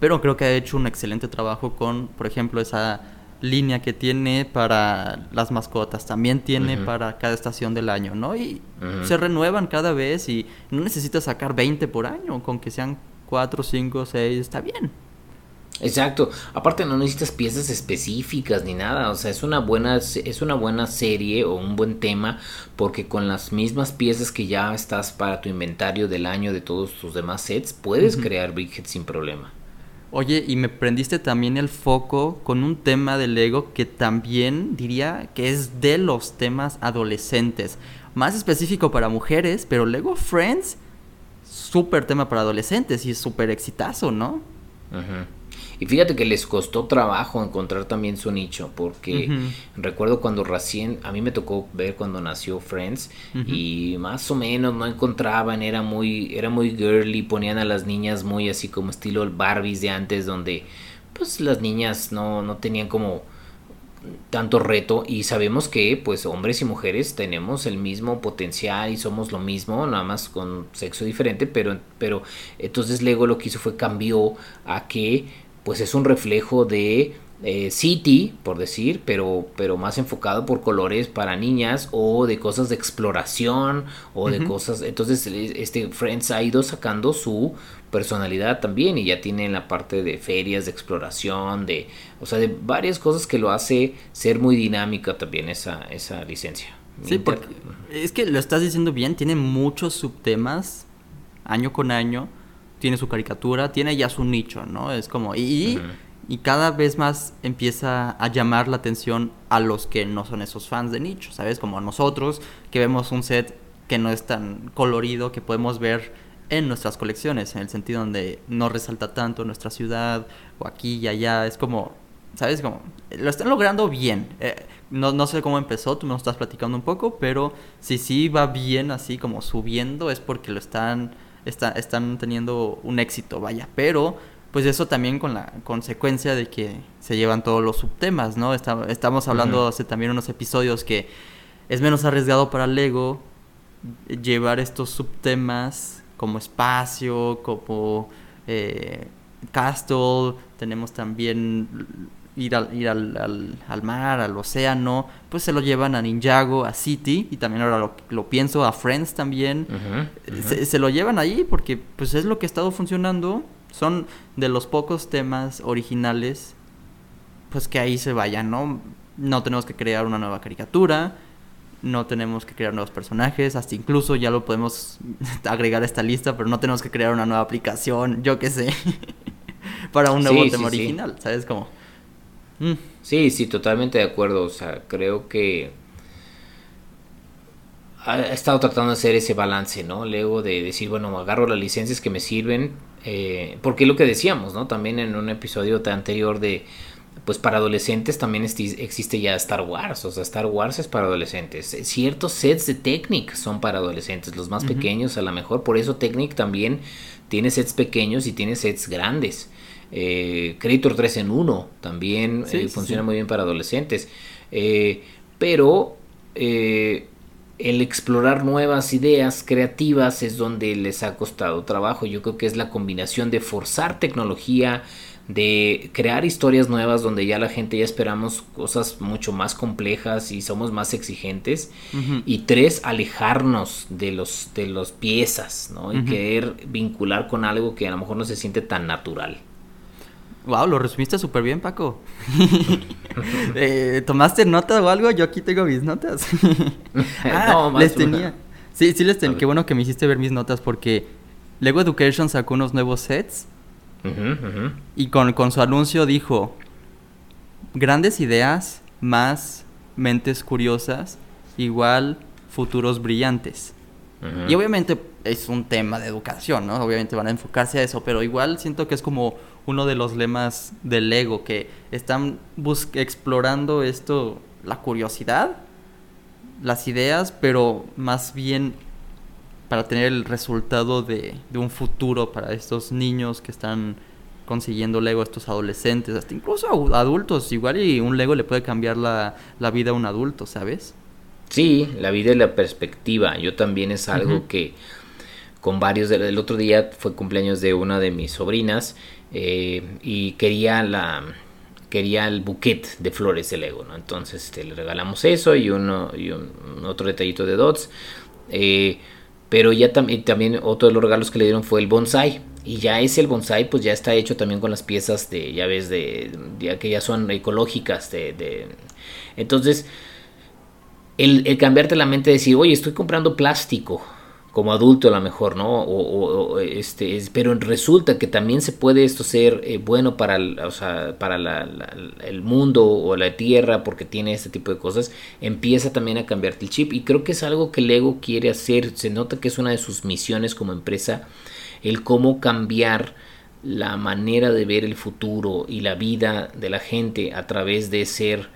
Pero creo que ha hecho un excelente trabajo con, por ejemplo, esa línea que tiene para las mascotas, también tiene para cada estación del año, ¿no? Y se renuevan cada vez y no necesitas sacar 20 por año, con que sean 4, 5, 6, está bien. Exacto. Aparte no necesitas piezas específicas ni nada. O sea, es una buena, es una buena serie o un buen tema porque con las mismas piezas que ya estás para tu inventario del año de todos tus demás sets, puedes crear Brickhead sin problema. Oye, y me prendiste también el foco con un tema de Lego que también diría que es de los temas adolescentes. Más específico para mujeres, pero Lego Friends, súper tema para adolescentes y súper exitazo, ¿no? Ajá. Y fíjate que les costó trabajo encontrar también su nicho, porque recuerdo cuando recién, a mí me tocó ver cuando nació Friends y más o menos no encontraban, era muy, era muy girly, ponían a las niñas muy así como estilo Barbies de antes, donde pues las niñas no, no tenían como tanto reto y sabemos que pues hombres y mujeres tenemos el mismo potencial y somos lo mismo nada más con sexo diferente pero pero entonces Lego lo que hizo fue cambió a que pues es un reflejo de eh, City, por decir, pero, pero más enfocado por colores para niñas o de cosas de exploración o de cosas. Entonces, este Friends ha ido sacando su personalidad también y ya tiene la parte de ferias de exploración, de, o sea, de varias cosas que lo hace ser muy dinámica también esa, esa licencia. Sí, porque es que lo estás diciendo bien, tiene muchos subtemas año con año tiene su caricatura, tiene ya su nicho, ¿no? Es como, y, y cada vez más empieza a llamar la atención a los que no son esos fans de nicho, ¿sabes? Como a nosotros, que vemos un set que no es tan colorido, que podemos ver en nuestras colecciones, en el sentido donde no resalta tanto nuestra ciudad, o aquí y allá, es como, ¿sabes? Como, lo están logrando bien. Eh, no, no sé cómo empezó, tú me lo estás platicando un poco, pero si sí va bien así como subiendo, es porque lo están están teniendo un éxito, vaya. Pero, pues eso también con la consecuencia de que se llevan todos los subtemas, ¿no? estamos hablando hace también unos episodios que es menos arriesgado para Lego llevar estos subtemas como espacio, como eh, castle, tenemos también ir, al, ir al, al, mar, al océano, pues se lo llevan a Ninjago, a City, y también ahora lo, pienso, a Friends también. Se, lo llevan ahí porque pues es lo que ha estado funcionando. Son de los pocos temas originales, pues que ahí se vayan, ¿no? No tenemos que crear una nueva caricatura. no tenemos que crear nuevos personajes, hasta incluso ya lo podemos agregar a esta lista, pero no tenemos que crear una nueva aplicación, yo qué sé, para un nuevo tema original, ¿sabes cómo? Mm. Sí, sí, totalmente de acuerdo, o sea, creo que he estado tratando de hacer ese balance, ¿no? Luego de decir, bueno, agarro las licencias que me sirven, eh, porque lo que decíamos, ¿no? También en un episodio anterior de, pues para adolescentes también existe ya Star Wars, o sea, Star Wars es para adolescentes. Ciertos sets de Technic son para adolescentes, los más pequeños a lo mejor, por eso Technic también tiene sets pequeños y tiene sets grandes. Eh, Creator 3 en 1 también eh, funciona muy bien para adolescentes. Eh, pero eh, el explorar nuevas ideas creativas es donde les ha costado trabajo. Yo creo que es la combinación de forzar tecnología, de crear historias nuevas donde ya la gente ya esperamos cosas mucho más complejas y somos más exigentes y tres alejarnos de los de las piezas ¿no? y querer vincular con algo que a lo mejor no se siente tan natural Wow, lo resumiste súper bien, Paco. Eh, ¿Tomaste nota o algo? Yo aquí tengo mis notas. ah, les tenía. Sí, sí les tenía. Qué bueno que me hiciste ver mis notas porque Lego Education sacó unos nuevos sets y con, con su anuncio dijo, grandes ideas más mentes curiosas, igual futuros brillantes. Y obviamente es un tema de educación, ¿no? Obviamente van a enfocarse a eso, pero igual siento que es como uno de los lemas del ego, que están explorando esto, la curiosidad, las ideas, pero más bien para tener el resultado de, un futuro para estos niños que están consiguiendo Lego, estos adolescentes, hasta incluso adultos. Igual y un Lego le puede cambiar la, vida a un adulto, ¿sabes? Sí, la vida y la perspectiva. Yo también es algo que con varios, el otro día fue cumpleaños de una de mis sobrinas eh, y quería la quería el buquet de flores de Lego, ¿no? Entonces este, le regalamos eso y uno y un, otro detallito de dots. Eh, pero ya también, también otro de los regalos que le dieron fue el bonsai. Y ya es el bonsai, pues ya está hecho también con las piezas de, ya ves, de, que ya son ecológicas. De, de... Entonces, el, el cambiarte la mente, decir, oye, estoy comprando plástico como adulto a lo mejor, ¿no? O, este, pero resulta que también se puede esto ser eh, bueno para, el, o sea, para el mundo o la tierra porque tiene este tipo de cosas, empieza también a cambiarte el chip y creo que es algo que Lego quiere hacer, se nota que es una de sus misiones como empresa, el cómo cambiar la manera de ver el futuro y la vida de la gente a través de ser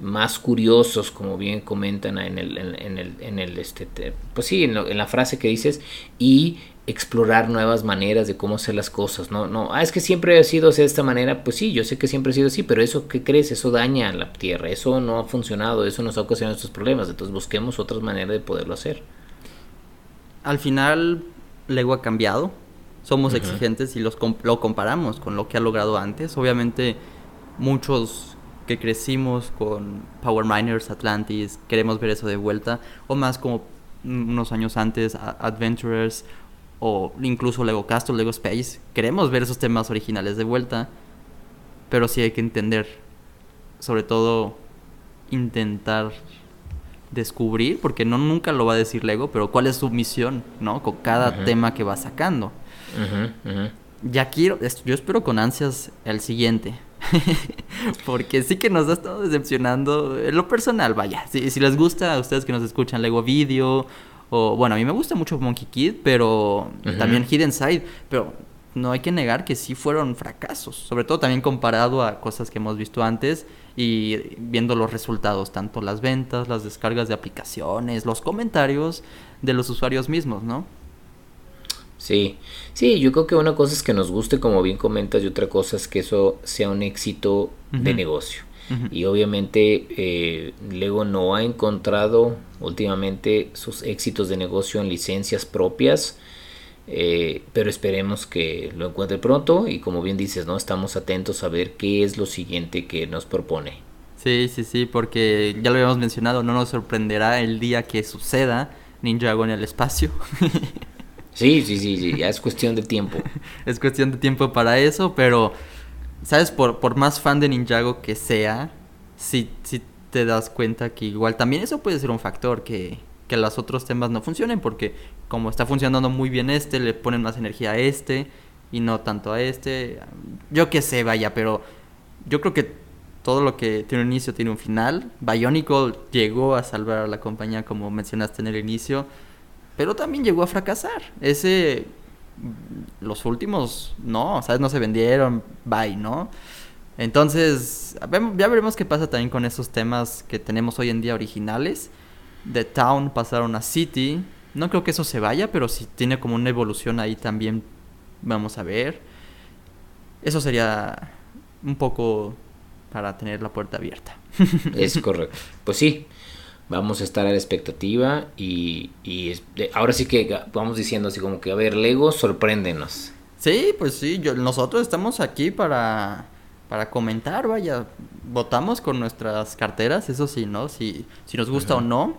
más curiosos, como bien comentan en el, en, el, en el este, pues sí, en, la frase que dices, y explorar nuevas maneras de cómo hacer las cosas, no, no, ah, es que siempre ha sido de esta manera, pues sí, yo sé que siempre ha sido así, pero eso, ¿qué crees? Eso daña a la tierra, eso no ha funcionado, eso nos ha ocasionado estos problemas, entonces busquemos otras maneras de poderlo hacer. Al final, Lego ha cambiado, somos exigentes y los lo comparamos con lo que ha logrado antes, obviamente muchos que crecimos con Power Miners, Atlantis, queremos ver eso de vuelta, o más como unos años antes, Adventurers, o incluso Lego Castle, Lego Space, queremos ver esos temas originales de vuelta, pero sí hay que entender, sobre todo intentar descubrir, porque no nunca lo va a decir Lego, pero cuál es su misión, ¿no? Con cada tema que va sacando. Ya quiero, yo espero con ansias el siguiente, Porque sí que nos ha estado decepcionando en lo personal, vaya. Si, si les gusta a ustedes que nos escuchan Lego Video, o bueno, a mí me gusta mucho Monkey Kid, pero también Hidden Side, pero no hay que negar que sí fueron fracasos, sobre todo también comparado a cosas que hemos visto antes y viendo los resultados, tanto las ventas, las descargas de aplicaciones, los comentarios de los usuarios mismos, ¿no? Sí, sí, yo creo que una cosa es que nos guste, como bien comentas, y otra cosa es que eso sea un éxito de negocio. Y obviamente eh, Lego no ha encontrado últimamente sus éxitos de negocio en licencias propias, eh, pero esperemos que lo encuentre pronto y como bien dices, no estamos atentos a ver qué es lo siguiente que nos propone. Sí, sí, sí, porque ya lo habíamos mencionado, no nos sorprenderá el día que suceda Ninjago en el espacio. Sí, sí, sí, sí, ya es cuestión de tiempo. es cuestión de tiempo para eso, pero, ¿sabes? Por, por más fan de Ninjago que sea, si, si te das cuenta que igual también eso puede ser un factor que, que los otros temas no funcionen porque como está funcionando muy bien este, le ponen más energía a este y no tanto a este. Yo qué sé, vaya, pero yo creo que todo lo que tiene un inicio tiene un final. Bionicle llegó a salvar a la compañía como mencionaste en el inicio, pero también llegó a fracasar. Ese los últimos no, ¿sabes? No se vendieron, bye, ¿no? Entonces, ya veremos qué pasa también con esos temas que tenemos hoy en día originales. De Town pasaron a City. No creo que eso se vaya, pero si tiene como una evolución ahí también vamos a ver. Eso sería un poco para tener la puerta abierta. Es correcto. Pues sí, vamos a estar a la expectativa y, ahora sí que vamos diciendo así como que, a ver, Lego, sorpréndenos. Sí, pues sí, yo, nosotros estamos aquí para, para comentar, vaya, votamos con nuestras carteras, eso sí, ¿no? Si, si nos gusta o no.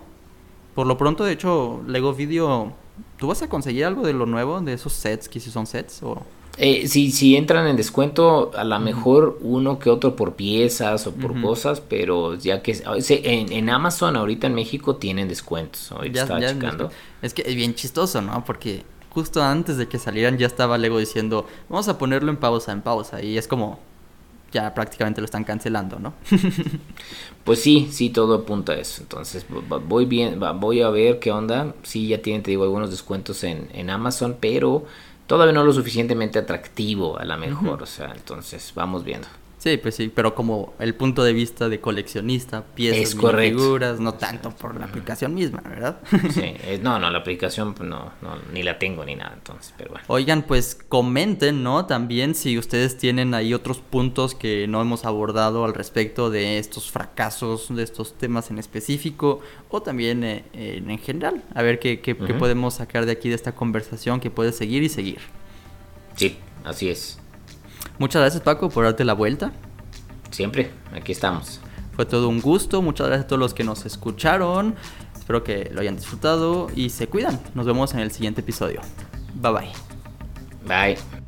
Por lo pronto, de hecho, Lego Video ¿Tú vas a conseguir algo de lo nuevo, de esos sets, que si son sets o...? Eh, si, entran en descuento, a lo mejor uno que otro por piezas o por cosas, pero ya que en, en, Amazon ahorita en México tienen descuentos. Ahorita estaba checando. Es que es bien chistoso, ¿no? Porque justo antes de que salieran ya estaba Lego diciendo, vamos a ponerlo en pausa, en pausa. Y es como, ya prácticamente lo están cancelando, ¿no? pues sí, sí, todo apunta a eso. Entonces voy bien, voy a ver qué onda. Sí, ya tienen, te digo, algunos descuentos en, en Amazon, pero todavía no lo suficientemente atractivo a la mejor. O sea, entonces vamos viendo. Sí, pues sí, pero como el punto de vista de coleccionista, piezas, figuras, no tanto por la aplicación misma, ¿verdad? Sí, no, no, la aplicación pues, no, no, ni la tengo ni nada, entonces, pero bueno. Oigan, pues comenten, ¿no? También si ustedes tienen ahí otros puntos que no hemos abordado al respecto de estos fracasos, de estos temas en específico, o también eh, en, general, a ver qué, qué, qué podemos sacar de aquí de esta conversación que puede seguir y seguir. Sí, así es. Muchas gracias Paco por darte la vuelta. Siempre, aquí estamos. Fue todo un gusto, muchas gracias a todos los que nos escucharon. Espero que lo hayan disfrutado y se cuidan. Nos vemos en el siguiente episodio. Bye bye. Bye.